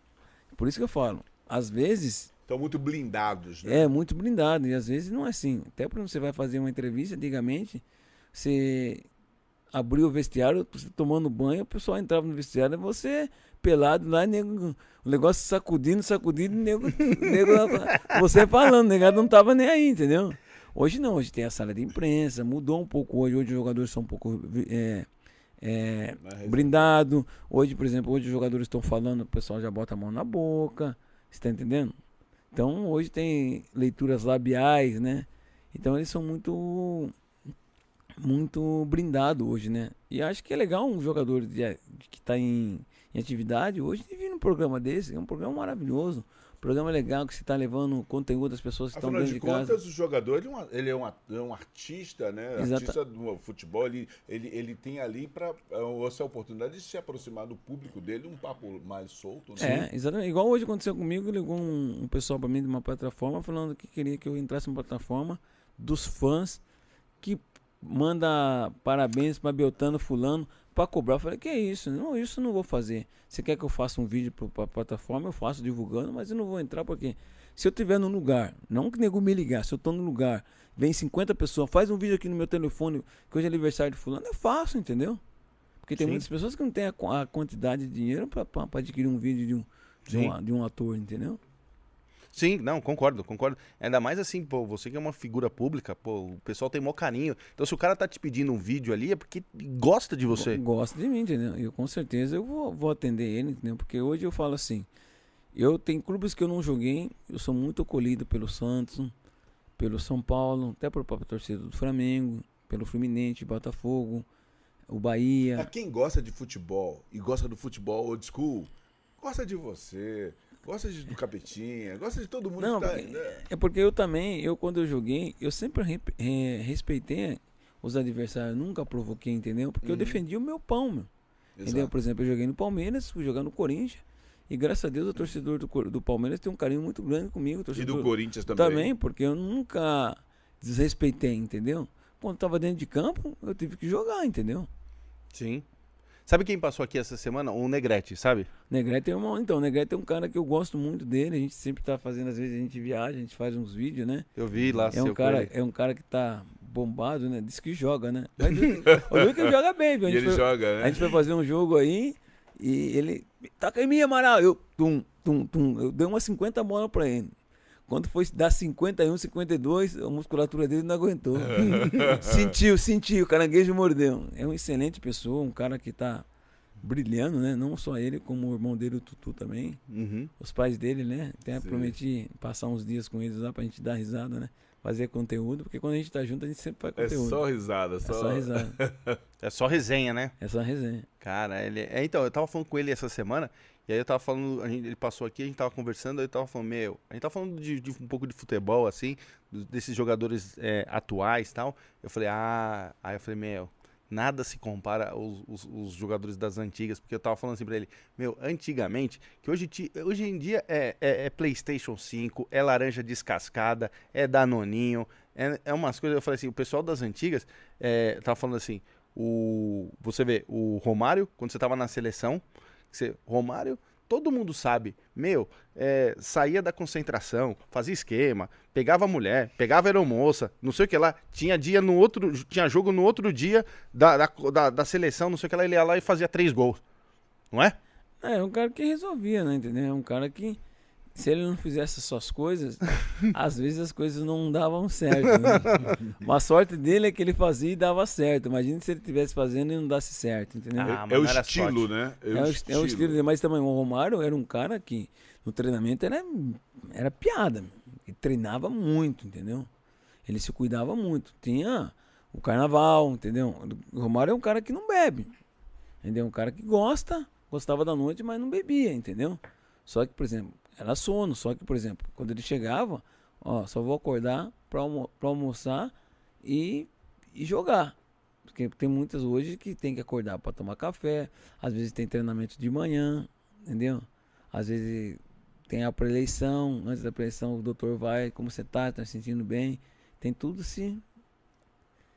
Por isso que eu falo, às vezes Estão muito blindados, né? é muito blindado e às vezes não é assim. Até quando você vai fazer uma entrevista, antigamente, você abriu o vestiário, você tomando banho, o pessoal entrava no vestiário, você pelado lá, nego, o negócio sacudindo, sacudindo, nego, nego você falando, o negado não tava nem aí, entendeu? Hoje não, hoje tem a sala de imprensa, mudou um pouco hoje, hoje os jogadores são um pouco é, é, blindado. Hoje, por exemplo, hoje os jogadores estão falando, o pessoal já bota a mão na boca, você tá entendendo? Então hoje tem leituras labiais, né? Então eles são muito muito blindado hoje, né? E acho que é legal um jogador de, de que está em, em atividade hoje vir num programa desse, é um programa maravilhoso, um programa legal que você está levando conteúdo das pessoas que estão dentro de de, casa. contas, o jogador ele é, um, ele é, um, é um artista, né? Exata- Artista do futebol, ele, ele, ele tem ali para essa oportunidade de se aproximar do público dele, um papo mais solto, né? É, exatamente. Igual hoje aconteceu comigo, ligou um, um pessoal para mim de uma plataforma falando que queria que eu entrasse numa plataforma dos fãs manda parabéns para Beltano fulano para cobrar. Eu falei, que é isso? Não, isso eu não vou fazer. Você quer que eu faça um vídeo para a plataforma? Eu faço divulgando, mas eu não vou entrar porque se eu tiver no lugar, não que nego me ligar, se eu tô no lugar, vem 50 pessoas, faz um vídeo aqui no meu telefone, que hoje é aniversário de fulano, eu faço, entendeu? Porque tem Sim. muitas pessoas que não têm a, a quantidade de dinheiro para adquirir um vídeo de um, de, Sim. um, de um ator, entendeu? Sim, não, concordo, concordo. Ainda mais assim, pô, você que é uma figura pública, pô, o pessoal tem mó carinho. Então, se o cara tá te pedindo um vídeo ali, é porque gosta de você. Gosta de mim, entendeu? Eu com certeza eu vou, vou atender ele, entendeu? Porque hoje eu falo assim, eu tenho clubes que eu não joguei, eu sou muito acolhido pelo Santos, pelo São Paulo, até pela própria torcida do Flamengo, pelo Fluminense, Botafogo, o Pra Bahia. quem gosta de futebol e gosta do futebol old school, gosta de você, gosta de, do Capetinha, gosta de todo mundo Não, que tá porque- aí, né? É porque eu também, eu quando eu joguei, eu sempre re- eh, respeitei os adversários, nunca provoquei, entendeu? Porque eu Uhum. defendi o meu pão, meu. Entendeu? Por exemplo, eu joguei no Palmeiras, fui jogar no Corinthians. E graças a Deus o torcedor do, do Palmeiras tem um carinho muito grande comigo. E do Corinthians também. Também, porque eu nunca desrespeitei, entendeu? Quando tava dentro de campo, eu tive que jogar, entendeu? Sim. Sabe quem passou aqui essa semana? O Negrete, sabe? Negrete é um, então, Negrete é um cara que eu gosto muito dele. A gente sempre tá fazendo, às vezes a gente viaja, a gente faz uns vídeos, né? Eu vi lá. É um cara, é um cara que tá bombado, né? Diz que joga, né? Olha que ele joga bem, viu? Ele foi, joga, né? A gente foi fazer um jogo aí e ele taca em mim, Amaral. Eu tum, tum, tum. Eu dei umas 50 bolas pra ele. Quando foi dar 51, 52, a musculatura dele não aguentou. sentiu, sentiu, o caranguejo mordeu. É uma excelente pessoa, um cara que tá brilhando, né? Não só ele, como o irmão dele, o Tutu também. Uhum. Os pais dele, né? Até Sim. prometi passar uns dias com eles lá pra gente dar risada, né? Fazer conteúdo, porque quando a gente tá junto, a gente sempre faz conteúdo. É só risada, só... É só risada. é só resenha, né? É só resenha. Cara, ele. É, então, eu tava falando com ele essa semana e aí eu tava falando, gente, ele passou aqui, a gente tava conversando, aí eu tava falando, meu, a gente tava falando de, de um pouco de futebol, assim, desses jogadores é, atuais tal. Eu falei, ah, aí eu falei, meu, nada se compara aos, os os jogadores das antigas, porque eu tava falando assim pra ele, meu, antigamente, que hoje, hoje em dia é, é, é Playstation 5, é laranja descascada, é danoninho, é, é umas coisas, eu falei assim, o pessoal das antigas é, tava falando assim, o, você vê, o Romário, quando você tava na seleção, você, Romário, todo mundo sabe, meu, é, saía da concentração, fazia esquema, pegava mulher, pegava aeromoça, não sei o que lá, tinha dia no outro, tinha jogo no outro dia da, da, da, da seleção, não sei o que lá, ele ia lá e fazia três gols, não é? É, um cara que resolvia, né, entendeu? Um cara que se ele não fizesse suas coisas, às vezes as coisas não davam certo. Né? Uma sorte dele é que ele fazia e dava certo. Imagina se ele estivesse fazendo e não desse certo, entendeu? Ah, é, o estilo, né? É, é, o, estilo. é o estilo dele. Mas também o Romário era um cara que no treinamento era, era piada. Ele treinava muito, entendeu? Ele se cuidava muito. Tinha o carnaval, entendeu? O Romário é um cara que não bebe. Entendeu? Um cara que gosta, gostava da noite, mas não bebia, entendeu? Só que, por exemplo, era sono. Só que, por exemplo, quando ele chegava, ó, só vou acordar para almo almoçar e, e jogar. Porque tem muitas hoje que tem que acordar para tomar café. Às vezes tem treinamento de manhã, entendeu? Às vezes tem a preleição. Antes da preleição, o doutor vai, como você tá? Tá se sentindo bem? Tem tudo sim.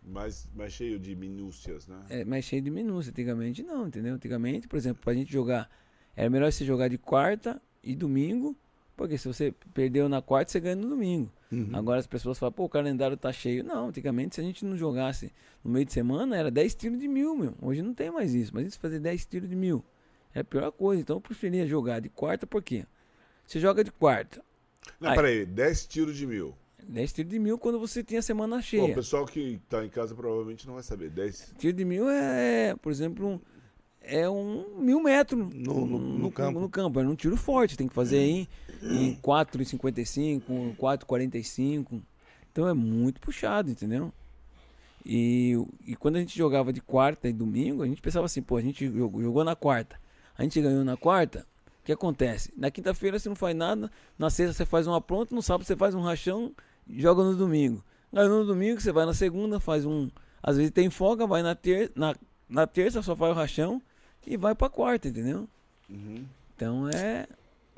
Mais, mais cheio de minúcias, né? É, mais cheio de minúcias. Antigamente não, entendeu? Antigamente, por exemplo, pra gente jogar, era melhor você jogar de quarta e domingo, porque se você perdeu na quarta, você ganha no domingo. Uhum. Agora as pessoas falam, pô, o calendário tá cheio. Não, antigamente se a gente não jogasse no meio de semana, era 10 tiros de mil, meu. Hoje não tem mais isso. Mas isso fazer 10 tiros de mil é a pior coisa. Então eu preferia jogar de quarta, por quê? Você joga de quarta. Não, aí, peraí, 10 tiros de mil. 10 tiros de mil quando você tinha semana cheia. Bom, o pessoal que tá em casa provavelmente não vai saber. 10. Tiro de mil é, por exemplo, um é um mil metros no, no, no, no campo. No campo. É um tiro forte, tem que fazer aí em 4,55, 4,45. Então é muito puxado, entendeu? E, e quando a gente jogava de quarta e domingo, a gente pensava assim, pô, a gente jogou, jogou na quarta, a gente ganhou na quarta, o que acontece? Na quinta-feira você não faz nada, na sexta você faz uma pronta, no sábado você faz um rachão, joga no domingo. Ganhou no domingo, você vai na segunda, faz um. Às vezes tem folga, vai na, ter, na, na terça, só faz o rachão e vai pra quarta, entendeu? Uhum. Então é.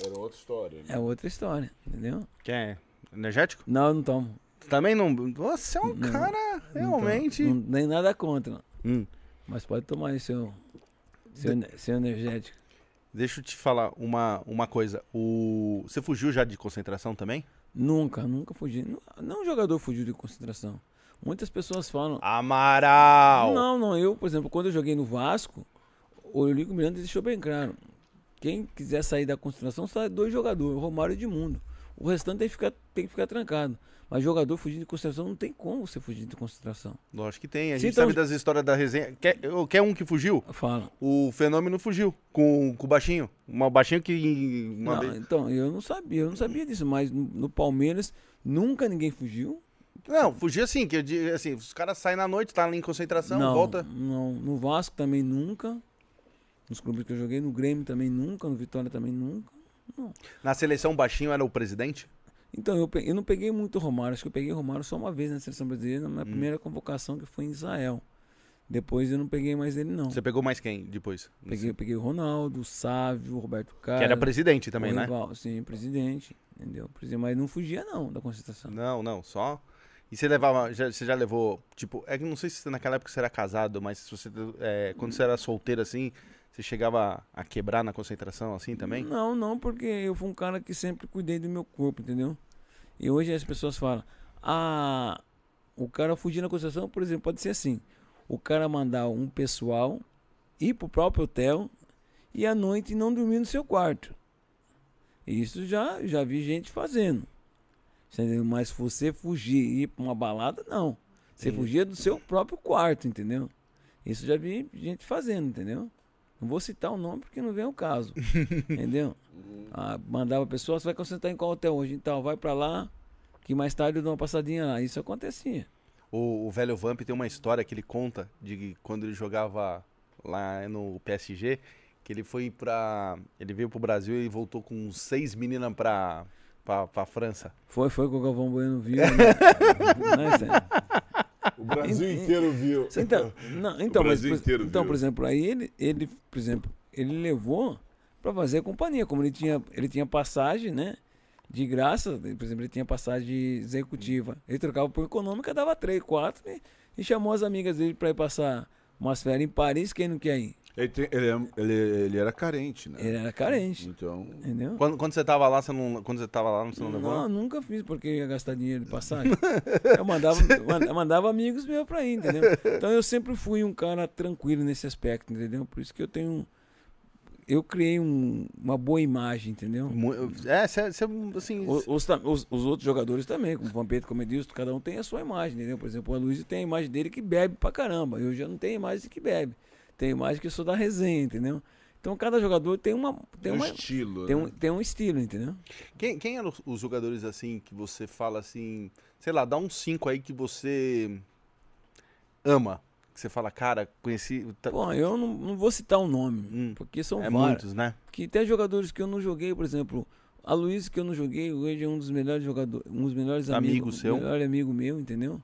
Era outra história. Né? É outra história, entendeu? Quer energético? Não, eu não tomo. Também não. Você é um não, cara realmente. Não, nem nada contra. Hum. Mas pode tomar aí seu, seu, De... seu energético. Deixa eu te falar uma, uma coisa. O... Você fugiu já de concentração também? Nunca, nunca fugi. Não, um jogador fugiu de concentração. Muitas pessoas falam. Amaral! Não, não. Eu, por exemplo, quando eu joguei no Vasco, o Eurico Miranda deixou bem claro. Quem quiser sair da concentração, sai dois jogadores, Romário e Edmundo. O restante tem que ficar, tem que ficar trancado. Mas jogador fugindo de concentração não tem como você fugir de concentração. Lógico que tem. A gente então... sabe das histórias da resenha. Quer, quer um que fugiu? Fala. O fenômeno fugiu com, com o baixinho. Uma baixinho que. Uma não, vez... Então, eu não sabia, eu não sabia disso, mas no, no Palmeiras nunca ninguém fugiu. Não, fugir assim, que eu assim, os caras saem na noite, tá ali em concentração, não, volta. Não, no Vasco também nunca. Nos clubes que eu joguei, no Grêmio também nunca, no Vitória também nunca. Não. Na seleção baixinho era o presidente? Então, eu, peguei, eu não peguei muito Romário, acho que eu peguei Romário só uma vez na seleção brasileira, na minha hum. primeira convocação, que foi em Israel. Depois eu não peguei mais ele, não. Você pegou mais quem depois? Peguei, peguei o Ronaldo, o Sávio, o Roberto Carlos. Que era presidente também, né? Rival, sim, presidente. Entendeu? Mas não fugia, não, da concentração. Não, não, só. E você levava, já, você já levou, tipo, é que não sei se naquela época você era casado, mas se você, é, quando você era solteiro assim, você chegava a quebrar na concentração assim também? Não, não, porque eu fui um cara que sempre cuidei do meu corpo, entendeu? E hoje as pessoas falam, ah, o cara fugir na concentração, por exemplo, pode ser assim o cara mandar um pessoal ir pro próprio hotel e à noite não dormir no seu quarto. Isso já, já vi gente fazendo. Entendeu? Mas você fugir e ir para uma balada, não. Você Sim. fugia do seu próprio quarto, entendeu? Isso já vi gente fazendo, entendeu? Não vou citar o nome porque não vem o caso. entendeu? Ah, mandava a pessoa, você vai concentrar em qual hotel hoje? Então, vai para lá, que mais tarde eu dou uma passadinha lá. Isso acontecia. O, o velho Vamp tem uma história que ele conta de quando ele jogava lá no PSG, que ele foi pra. Ele veio pro Brasil e voltou com seis meninas pra, pra, pra França. Foi, foi que o Galvão Bueno viu. Né? o Brasil inteiro viu. Então, não, então, mas, inteiro então viu. por exemplo, aí ele, ele, por exemplo, ele levou para fazer companhia, como ele tinha, ele tinha passagem, né? de graça, por exemplo, ele tinha passagem executiva. Ele trocava por econômica, dava três, quatro e, e chamou as amigas dele para ir passar umas férias em Paris, quem não quer ir? Ele, tem, ele, é, ele, ele, era carente, né? Ele era carente. Então. Entendeu? Quando, quando você tava lá, você não. Quando você tava lá, você não levou? Não, nunca fiz porque ia gastar dinheiro de passagem. eu mandava, mandava amigos meus pra ir, entendeu? Então eu sempre fui um cara tranquilo nesse aspecto, entendeu? Por isso que eu tenho eu criei um, uma boa imagem, entendeu? É, cê, cê, assim... Os, os, os, os, outros jogadores também, como o Vampeta, como Edilson, cada um tem a sua imagem, entendeu? Por exemplo, o Luiz tem a imagem dele que bebe pra caramba. Eu já não tenho a imagem de que bebe. A imagem que eu sou da resenha, entendeu? Então cada jogador tem uma tem um uma, estilo, tem, né? um, tem um estilo, entendeu? Quem, quem eram os jogadores assim que você fala assim, sei lá, dá um 5 aí que você ama que você fala, cara, conheci. Bom, eu não, não vou citar o um nome, hum, porque são é muitos, né? Que tem jogadores que eu não joguei, por exemplo, a Luiz que eu não joguei, hoje é um dos melhores jogadores, um dos melhores amigo amigos, seu, melhor amigo meu, entendeu?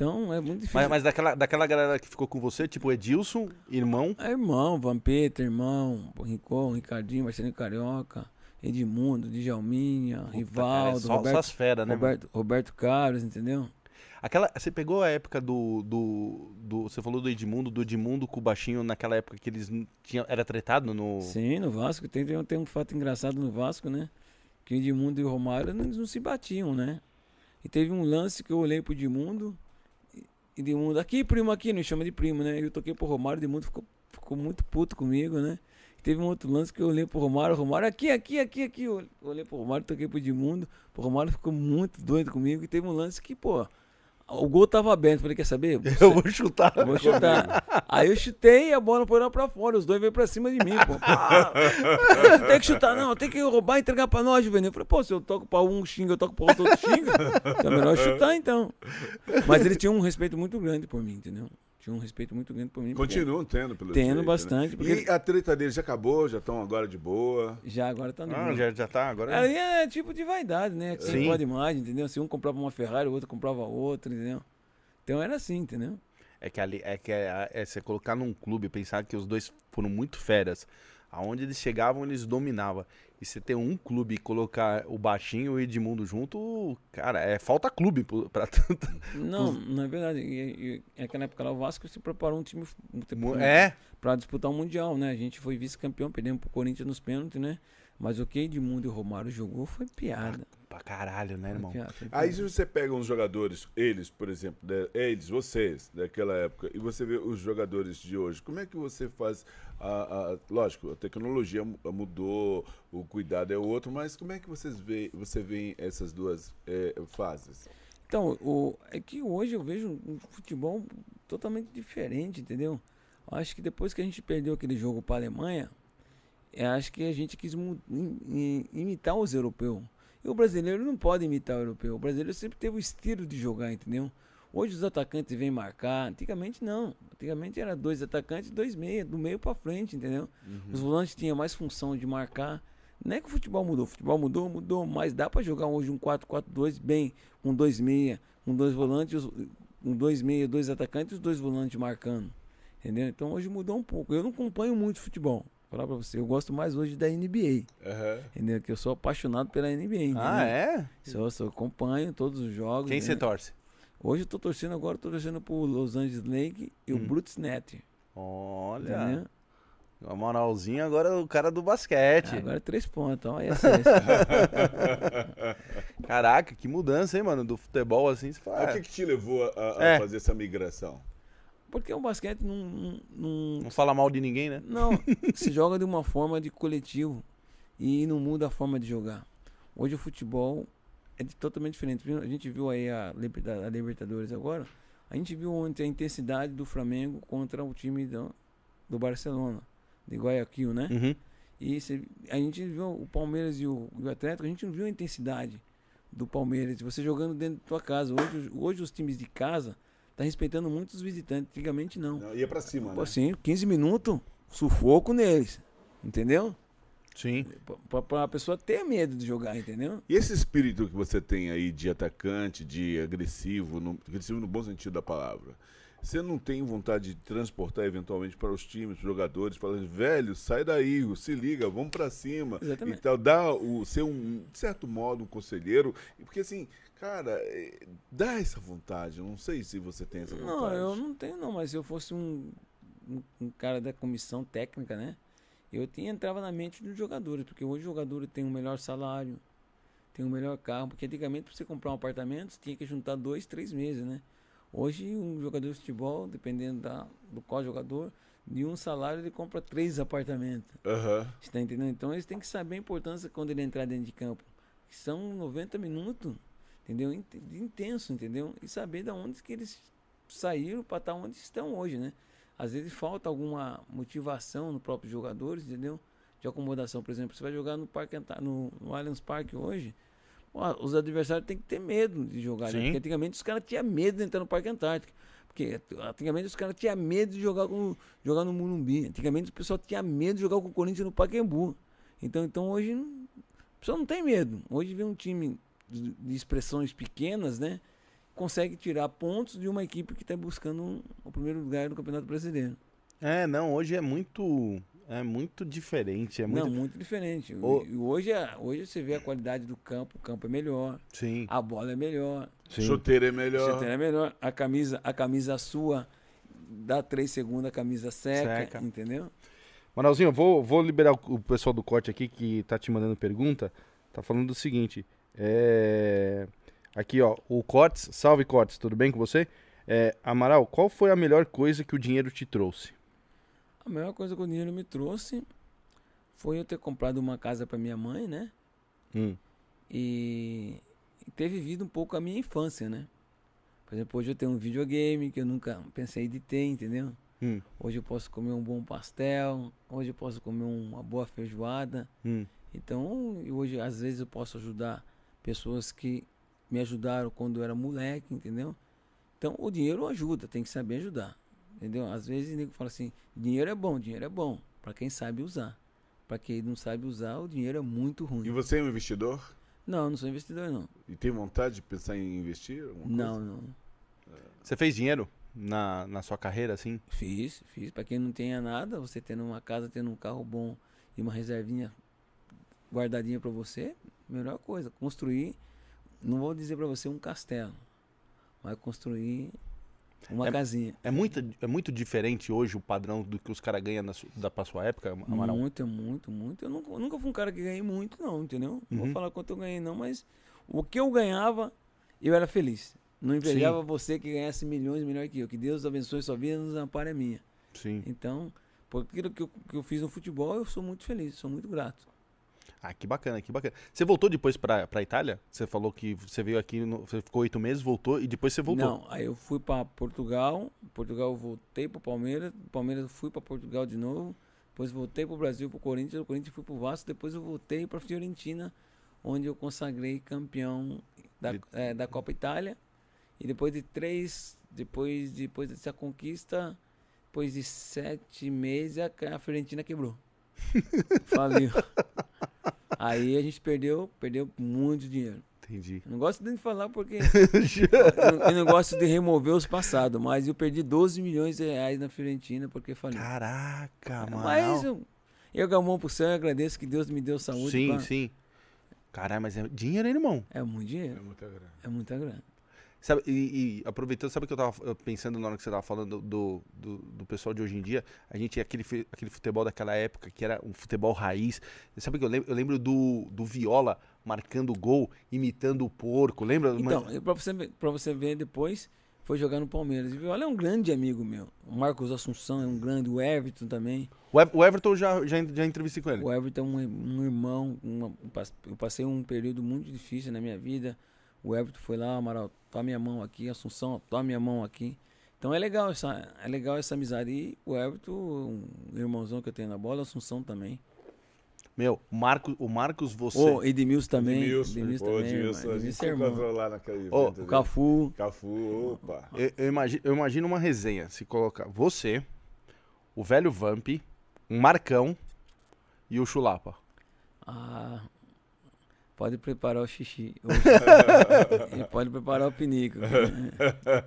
Então é muito difícil. Mas, mas, daquela, daquela galera que ficou com você, tipo Edilson, irmão? É irmão, Vampeta, irmão, Rincon, Ricardinho, Marcelinho Carioca, Edmundo, Djalminha, Puta, Rivaldo, cara, é só, Roberto, né? Roberto, Roberto Carlos, entendeu? Aquela, você pegou a época do, do, do, Você falou do Edmundo, do Edmundo com o Baixinho, naquela época que eles tinham. Era tretado no. Sim, no Vasco. Tem, tem, tem um fato engraçado no Vasco, né? Que o Edmundo e o Romário não, não se batiam, né? E teve um lance que eu olhei pro Edmundo. Edmundo, aqui, primo, aqui, não chama de primo, né? Eu toquei pro Romário, Edmundo ficou, ficou muito puto comigo, né? Teve um outro lance que eu olhei pro Romário, Romário, aqui, aqui, aqui, aqui. Eu olhei pro Romário, toquei pro Edmundo. O Romário ficou muito doido comigo. E teve um lance que, pô, o gol tava aberto. Falei, quer saber? Você... Eu vou chutar. Eu vou chutar. Aí eu chutei e a bola foi lá pra fora. Os dois veio pra cima de mim, pô. Ah, tem que chutar, não. Tem que roubar e entregar pra nós, Juvenil. Eu falei, pô, se eu toco pra um xinga, eu toco pra outro, outro xinga. Então é melhor chutar, então. Mas ele tinha um respeito muito grande por mim, entendeu? Tinha um respeito muito grande por mim. Continuam tendo, pelo Tendo jeito, né? bastante. Né? E a treta deles já acabou? Já estão agora de boa? Já, agora tá no Ah, já, já tá agora. Aí é tipo de vaidade, né? Que você pode mais, entendeu? Se um comprava uma Ferrari, o outro comprava outra, entendeu? Então era assim, entendeu? É que ali é que é, é você colocar num clube pensar que os dois foram muito férias. Aonde eles chegavam, eles dominavam. E você ter um clube e colocar o baixinho e o Edmundo junto, cara, é falta clube pra tanto. Não, não é verdade. E, e, é naquela época lá o Vasco se preparou um time é. para disputar o um Mundial, né? A gente foi vice-campeão, perdemos pro Corinthians nos pênaltis, né? Mas o que Edmundo e Romário jogou foi piada. Ah, pra caralho, né, irmão? Aí se você pega uns jogadores, eles, por exemplo, de, eles, vocês, daquela época, e você vê os jogadores de hoje, como é que você faz a, a, lógico, a tecnologia mudou, o cuidado é outro, mas como é que vocês vê, você vê essas duas é, fases? Então, o, é que hoje eu vejo um futebol totalmente diferente, entendeu? Acho que depois que a gente perdeu aquele jogo para a Alemanha, acho que a gente quis imitar os europeus. E o brasileiro não pode imitar o europeu. O brasileiro sempre teve o estilo de jogar, entendeu? Hoje os atacantes vêm marcar. Antigamente não. Antigamente era dois atacantes, dois meia, do meio para frente, entendeu? Uhum. Os volantes tinham mais função de marcar. Não é que o futebol mudou. O futebol mudou, mudou, mas dá para jogar hoje um 4-4-2 bem, um dois meia, um dois volantes, um dois meia, dois atacantes e os dois volantes marcando. Entendeu? Então hoje mudou um pouco. Eu não acompanho muito futebol. Falar pra você, eu gosto mais hoje da NBA. Aham. Entendeu? Que eu sou apaixonado pela NBA. Entendeu? Ah, é? Sou, sou, acompanho todos os jogos. Quem né? você torce? Hoje eu tô torcendo agora, tô torcendo pro Los Angeles Lake e o Hum. Brutes Net. Olha, Entendeu? a moralzinha agora é o cara do basquete. Agora é três pontos, ó. E a sexta. Caraca, que mudança, hein, mano? Do futebol assim, você fala. O que, que te levou a, a É. fazer essa migração? Porque o basquete não, não, não, Não fala mal de ninguém, né? Não, se joga de uma forma de coletivo e não muda a forma de jogar. Hoje o futebol é totalmente diferente. A gente viu aí a, a Libertadores agora, a gente viu ontem a intensidade do Flamengo contra o time do, do Barcelona, de Guayaquil, né? Uhum. E cê- a gente viu o Palmeiras e o, e o Atlético, a gente não viu a intensidade do Palmeiras. Você jogando dentro da tua casa. Hoje, hoje os times de casa estão respeitando muito os visitantes. Antigamente não. Não, ia pra cima, Pô, né? assim, 15 minutos, sufoco neles. Entendeu? Sim. Pra, pra, pra pessoa ter medo de jogar, entendeu? E esse espírito que você tem aí de atacante, de agressivo, no, agressivo no bom sentido da palavra, você não tem vontade de transportar eventualmente para os times, os jogadores, falando, velho, sai daí, se liga, vamos para cima. Exatamente. E tal, dá o ser um, de certo modo, um conselheiro. Porque assim, cara, é, dá essa vontade. Não sei se você tem essa vontade. Não, eu não tenho não, mas se eu fosse um, um, um cara da comissão técnica, né? Eu tinha, entrava na mente dos jogadores, porque hoje o jogador tem um melhor salário, tem um melhor carro, porque antigamente para você comprar um apartamento, você tinha que juntar dois, três meses, né? Hoje um jogador de futebol, dependendo da, do qual jogador, de um salário ele compra três apartamentos. Aham. Você tá entendendo? Então eles têm que saber a importância quando ele entrar dentro de campo. Que são 90 minutos, entendeu? Int- de Intenso, entendeu? E saber de onde que eles saíram para estar onde estão hoje, né? Às vezes falta alguma motivação no próprio jogadores, entendeu? De acomodação, por exemplo, você vai jogar no Parque no, no Allianz Parque hoje, os adversários têm que ter medo de jogar, né? Porque antigamente os caras tinham medo de entrar no Parque Antártico. Porque antigamente os caras tinham medo de jogar, com, jogar no Morumbi. Antigamente o pessoal tinha medo de jogar com o Corinthians no Pacaembu. Então, então hoje o pessoal não tem medo. Hoje vem um time de, de expressões pequenas, né? Consegue tirar pontos de uma equipe que está buscando um- o primeiro lugar no Campeonato Brasileiro. É, não, hoje é muito. É muito diferente. É muito. Não, muito diferente. O- hoje, a- hoje você vê a qualidade do campo, o campo é melhor, Sim. a bola é melhor, sim. Chuteiro é o melhor. CT é melhor, a camisa, a camisa sua dá três segundos, a camisa seca, Seca. entendeu? Manalzinho, eu vou, vou liberar o, o pessoal do corte aqui que tá te mandando pergunta. Tá falando do seguinte. É... Aqui, ó, o Cortes. Salve, Cortes, tudo bem com você? É, Amaral, qual foi a melhor coisa que o dinheiro te trouxe? A melhor coisa que o dinheiro me trouxe foi eu ter comprado uma casa para minha mãe, né? Hum, e, e ter vivido um pouco a minha infância, né? Por exemplo, hoje eu tenho um videogame que eu nunca pensei de ter, entendeu? hum, Hoje eu posso comer um bom pastel, hoje eu posso comer uma boa feijoada. hum. Então, hoje às vezes eu posso ajudar pessoas que me ajudaram quando eu era moleque, entendeu? Então, o dinheiro ajuda, tem que saber ajudar, entendeu? Às vezes o nego fala assim, dinheiro é bom, dinheiro é bom, para quem sabe usar. Para quem não sabe usar, o dinheiro é muito ruim. E você é um investidor? Não, não sou investidor não. E tem vontade de pensar em investir? alguma coisa? Não, não. Você fez dinheiro na, na sua carreira, assim? Fiz, fiz. Pra quem não tenha nada, você tendo uma casa, tendo um carro bom e uma reservinha guardadinha pra você, melhor coisa. Construir, não vou dizer pra você um castelo, mas construir uma É- casinha. É muito, é muito diferente hoje o padrão do que os caras ganham na da pra sua época, Amaral? Muito, muito, muito. Eu nunca, eu nunca fui um cara que ganhei muito, não, entendeu? Não Uhum. vou falar quanto eu ganhei, não, mas o que eu ganhava, eu era feliz. Não invejava você que ganhasse milhões melhor que eu. Que Deus abençoe sua vida e nos ampare a minha. Sim. Então, por aquilo que eu, que eu fiz no futebol, eu sou muito feliz, sou muito grato. Ah, que bacana, que bacana. Você voltou depois pra, pra Itália? Você falou que você veio aqui, no- você ficou oito meses, voltou e depois você voltou. Não, aí eu fui para Portugal, Portugal voltei para Palmeiras, Palmeiras eu fui para Portugal de novo, depois voltei para o Brasil, para o Corinthians, o Corinthians fui para o Vasco, depois eu voltei para Fiorentina, onde eu consagrei campeão da, De- eh, da Copa Itália. E depois de três, depois, depois dessa conquista, depois de sete meses, a, a Fiorentina quebrou. Faliu. Aí a gente perdeu, perdeu muito dinheiro. Entendi. Eu não gosto de falar porque eu, eu não gosto de remover os passados, mas eu perdi 12 milhões de reais na Fiorentina porque falei. Caraca, mano. Mas eu, eu Galmão pro céu, eu agradeço que Deus me deu saúde. Sim, pra- sim. Caralho, mas é dinheiro, hein, irmão? É muito dinheiro, É muita grana. é muita grana. Sabe, e, e aproveitando, sabe o que eu tava pensando na hora que você tava falando do, do, do pessoal de hoje em dia? A gente tinha aquele, aquele futebol daquela época que era um futebol raiz. Sabe o que eu lembro? Eu lembro do, do Viola marcando gol, imitando o porco, lembra? Então, Mas- e pra você, pra você ver depois, foi jogar no Palmeiras. E Viola é um grande amigo meu. O Marcos Assunção é um grande, o Everton também. o, Ev- o Everton já, já, já entrevistei com ele. O Everton é um, um irmão. uma- um eu passei um período muito difícil na minha vida. O Everton foi lá, Amaral, toma minha mão aqui, Assunção, toma minha mão aqui. Então é legal essa, é legal essa amizade. E o Everton, um irmãozão que eu tenho na bola, Assunção também. Meu, o Marcos, o Marcos você. O Edmilson também. Edmilson, Edmilson também. Edmilson, a gente Edmilson é lá naquele evento O ali. Cafu. Cafu, opa. Eu, eu imagino, eu imagino uma resenha. Se colocar você, o velho Vamp, um Marcão e o Chulapa. Ah, pode preparar o xixi. e pode preparar o pinico.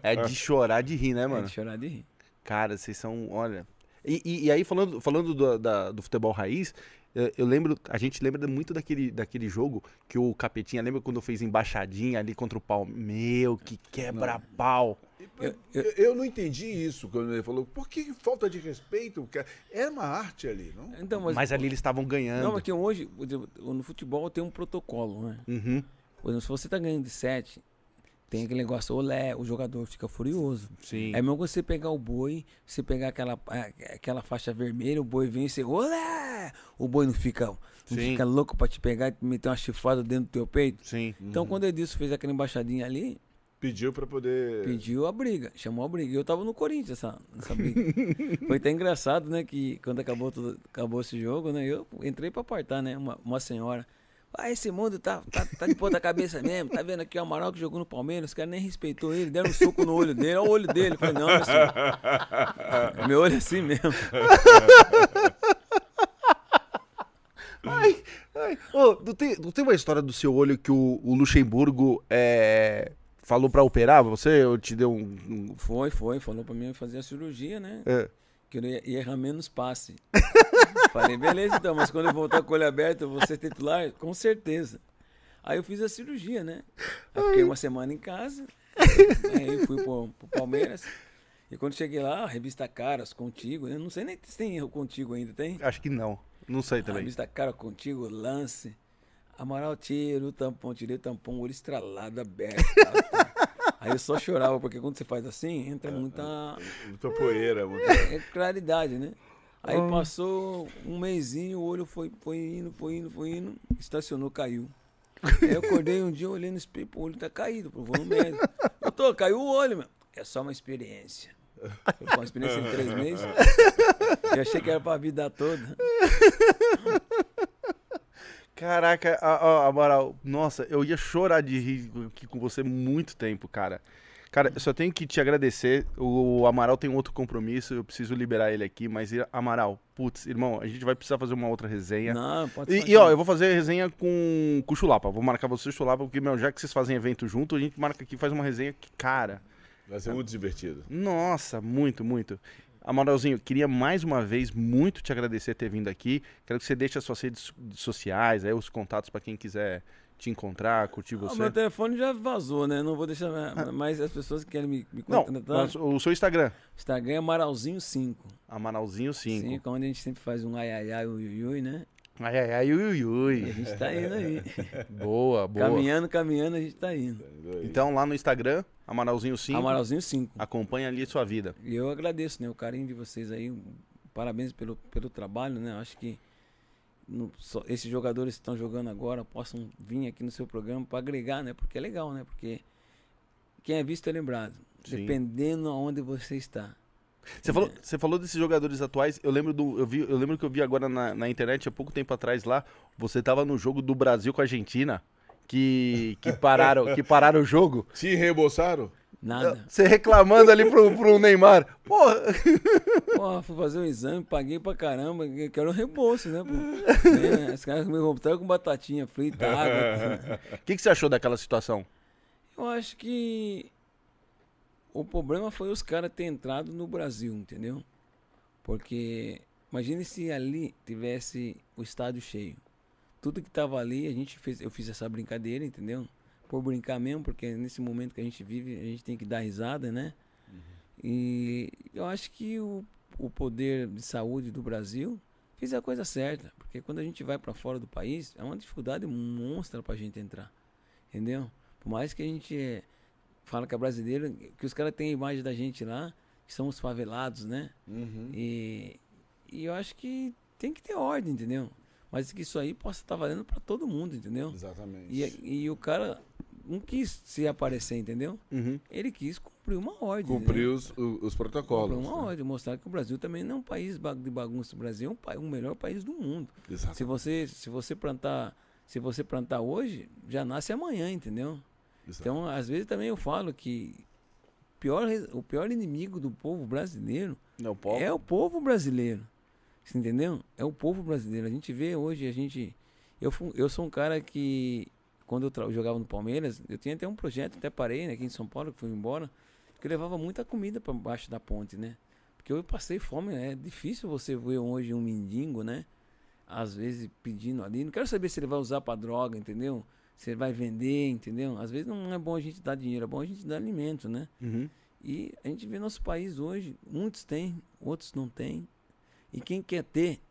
É de chorar de rir, né, É mano? de chorar de rir. Cara, vocês são. Olha. E, e- e aí, falando, falando do, da- do futebol raiz, eu, lembro. A gente lembra muito daquele, daquele jogo que o Capetinha. Lembra quando fez embaixadinha ali contra o pau? Meu, que quebra-pau. Eu- Eu, eu não entendi isso quando ele falou. Por que falta de respeito? Era uma arte ali, não? Então, mas, Mas ali eles estavam ganhando. Não, mas que hoje, no futebol tem um protocolo, né? Uhum. Por exemplo, se você tá ganhando de 7, tem aquele negócio, olé, o jogador fica furioso. Sim. É mesmo você pegar o boi, você pegar aquela, a- aquela faixa vermelha, o boi vem e você, olé! O boi não fica, não Sim. fica louco pra te pegar e meter uma chifrada dentro do teu peito. Sim. Então, quando Edilson fez aquela embaixadinha ali, Pediu pra poder. pediu a briga, chamou a briga. E eu tava no Corinthians essa, nessa briga. Foi até engraçado, né? Que quando acabou, tudo, acabou esse jogo, né? Eu entrei pra apartar, né? Uma, uma senhora. Ah, esse mundo tá, tá, tá de ponta cabeça mesmo. Tá vendo aqui o Amaral que jogou no Palmeiras? Os caras nem respeitou ele, deram um soco no olho dele. Olha o olho dele. Eu falei, não, meu senhor. Meu olho é assim mesmo. Ai, ai. Ô, não, tem, não tem uma história do seu olho que o, o Luxemburgo é, falou pra operar você? Ou te deu um. um- Foi, foi. Falou pra mim fazer a cirurgia, né? é. Que eu ia ia errar menos passe. Falei, beleza então, mas quando eu voltar com o olho aberto, eu vou ser titular? Com certeza. Aí eu fiz a cirurgia, né? Aí fiquei uma semana em casa. Aí eu fui pro, pro Palmeiras. E quando cheguei lá, a revista Caras contigo. Eu não sei nem se tem erro contigo ainda, tem? Acho que não. Não sei A também. revista Cara contigo, lance. Amaral tira o tampão, tirei o tampão, olho estralado, aberto. tal. Aí eu só chorava, porque quando você faz assim, entra muita Muita poeira. Muita... é claridade, né? Aí passou um mêsinho, o olho foi, foi indo, foi indo, foi indo, estacionou, caiu. Aí eu acordei um dia olhando no espelho, o olho tá caído, pô, vou no médico. Eu tô, caiu o olho, meu. É só uma experiência. Foi uma experiência em três meses. Eu achei que era pra vida toda. Caraca, a- a- Amaral, nossa, eu ia chorar de rir aqui com você muito tempo, cara. Cara, eu só tenho que te agradecer. O Amaral tem outro compromisso, eu preciso liberar ele aqui, mas Amaral, putz, irmão, a gente vai precisar fazer uma outra resenha. Não, pode E, fazer. e, ó, eu vou fazer resenha com, com o Chulapa. Vou marcar você e o Chulapa, porque, meu, já que vocês fazem evento junto, a gente marca aqui e faz uma resenha que, cara, Vai ser muito divertido. nossa, muito, muito. Amaralzinho, queria mais uma vez muito te agradecer ter vindo aqui. Quero que você deixe as suas redes sociais, aí os contatos pra quem quiser te encontrar, curtir Ah, você. meu telefone já vazou, né? Não vou deixar mais as pessoas que querem me, me Não, contratar. mas o seu Instagram, Instagram é Amaralzinho5. Amaralzinho 5. 5, onde a gente sempre faz um ai ai ai, ui, ui, né? Ai, ai, ai, ui, ui, a gente tá indo aí. Boa, boa. caminhando, caminhando, a gente tá indo. Então lá no Instagram, Amaralzinho 5, Amaralzinho 5. acompanha ali a sua vida. E eu agradeço, né, o carinho de vocês aí. Parabéns pelo, pelo trabalho, né? Acho que no- só- esses jogadores que estão jogando agora possam vir aqui no seu programa para agregar, né? Porque é legal, né? Porque quem é visto é lembrado. Sim. Dependendo aonde você está. Você falou, você falou desses jogadores atuais. Eu lembro do, eu vi, eu lembro que eu vi agora na, na internet há pouco tempo atrás lá. Você tava no jogo do Brasil com a Argentina, que que pararam, que pararam o jogo. Te reembolsaram? Nada. Você reclamando ali pro, pro Neymar. Porra. Porra, fui fazer um exame, paguei pra caramba, que- quero um reembolso, né, pô? É, os caras me roubaram com batatinha frita, água. O que, que você achou daquela situação? Eu acho que o problema foi os caras terem entrado no Brasil, entendeu? Porque imagine se ali tivesse o estádio cheio. Tudo que tava ali, a gente fez, eu fiz essa brincadeira, entendeu? Por brincar mesmo, porque nesse momento que a gente vive, a gente tem que dar risada, né? E eu acho que o, o poder de saúde do Brasil fez a coisa certa, porque quando a gente vai para fora do país, é uma dificuldade monstra pra gente entrar. Entendeu? Por mais que a gente eh, fala que é brasileiro, que os caras têm a imagem da gente lá, que são os favelados, né? Uhum. E, e eu acho que tem que ter ordem, entendeu? Mas que isso aí possa estar valendo para todo mundo, entendeu? Exatamente. E, e o cara não quis se aparecer, entendeu? Uhum. Ele quis cumprir uma ordem. Cumprir os, os protocolos. Cumprir uma né? ordem, mostrar que o Brasil também não é um país de bagunça. O Brasil é um pa- o melhor país do mundo. Exato. Se você, se você plantar, se você plantar hoje, já nasce amanhã, entendeu? Exato. Então, às vezes também eu falo que pior, o pior inimigo do povo brasileiro Não, pode. é o povo brasileiro. Você entendeu? É o povo brasileiro. A gente vê hoje, a gente. Eu, eu sou um cara que, quando eu jogava no Palmeiras, eu tinha até um projeto, até parei né, aqui em São Paulo, que fui embora, que eu levava muita comida para baixo da ponte, né? Porque eu passei fome, né? é difícil você ver hoje um mendigo, né? Às vezes pedindo ali. Não quero saber se ele vai usar para droga, entendeu? Ele vai vender, entendeu? Às vezes não é bom a gente dar dinheiro, é bom a gente dar alimento, né? Uhum. E a gente vê nosso país hoje, muitos têm, outros não têm. E quem quer ter,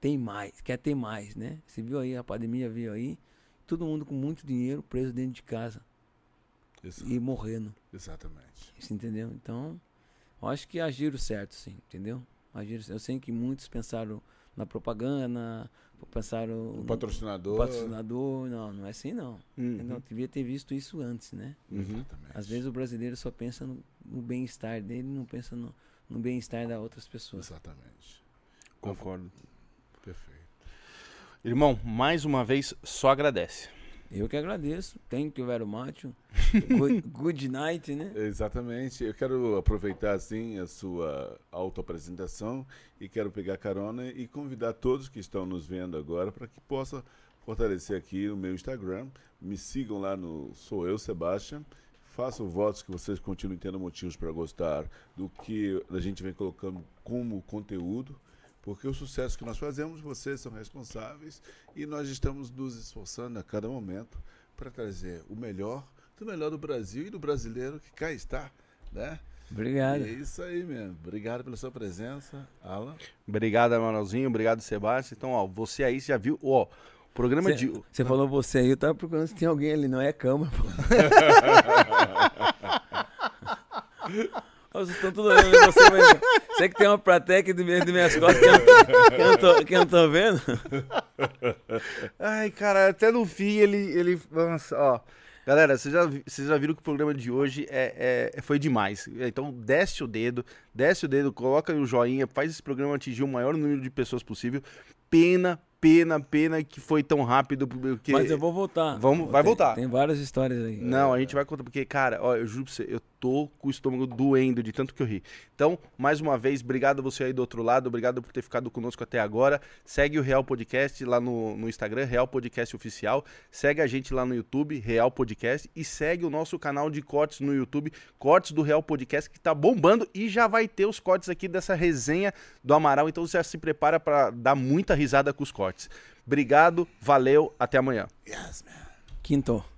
tem mais, quer ter mais, né? Você viu aí, a pandemia veio aí, todo mundo com muito dinheiro preso dentro de casa Exa- e morrendo. Exatamente. Você entendeu? Então, eu acho que agiram certo, sim, entendeu? Agiram, eu sei que muitos pensaram na propaganda, pensaram O no patrocinador. patrocinador. Não, não é assim não. Uhum. Não devia ter visto isso antes, né? Exatamente. Às vezes o brasileiro só pensa no, no bem-estar dele, não pensa no, no bem-estar das outras pessoas. Exatamente. Concordo. Perfeito. Irmão, mais uma vez, só agradece. Eu que agradeço. Thank you very much. Good, good night, né? Exatamente. Eu quero aproveitar assim a sua autoapresentação e quero pegar carona e convidar todos que estão nos vendo agora para que possa fortalecer aqui o meu Instagram. Me sigam lá no Sou Eu Sebastian. Façam votos que vocês continuem tendo motivos para gostar do que a gente vem colocando como conteúdo. Porque o sucesso que nós fazemos, vocês são responsáveis e nós estamos nos esforçando a cada momento para trazer o melhor do melhor do Brasil e do brasileiro que cá está, né? Obrigado. E é isso aí mesmo. Obrigado pela sua presença, Alan. Obrigado, Manuelzinho. Obrigado, Sebastião. Então, ó, você aí já viu, ó, o programa de... Você falou você aí, eu tava procurando se tem alguém ali, não é câmera, pô. Vocês estão tudo olhando você, mas você que tem uma do meio das minhas costas que eu, tô, que eu não tô vendo. Ai, cara, até no fim ele. ele nossa, ó. Galera, vocês já, vocês já viram que o programa de hoje é, é- foi demais. Então, desce o dedo, desce o dedo, coloca o joinha, faz esse programa atingir o maior número de pessoas possível. Pena, pena, pena que foi tão rápido. Porque... Mas eu vou voltar. Vamos- vai Tem- voltar. Tem várias histórias aí. Não, a gente vai contar, porque, cara, ó, eu juro pra você, eu tô com o estômago doendo de tanto que eu ri. Então, mais uma vez, obrigado a você aí do outro lado, obrigado por ter ficado conosco até agora. Segue o Real Podcast lá no, no Instagram, Real Podcast Oficial. Segue a gente lá no YouTube, Real Podcast. E segue o nosso canal de cortes no YouTube, Cortes do Real Podcast, que tá bombando e já vai ter os cortes aqui dessa resenha do Amaral. Então, já se prepara para dar muita risada com os cortes. Obrigado, valeu, até amanhã. Yes, man. Quinto.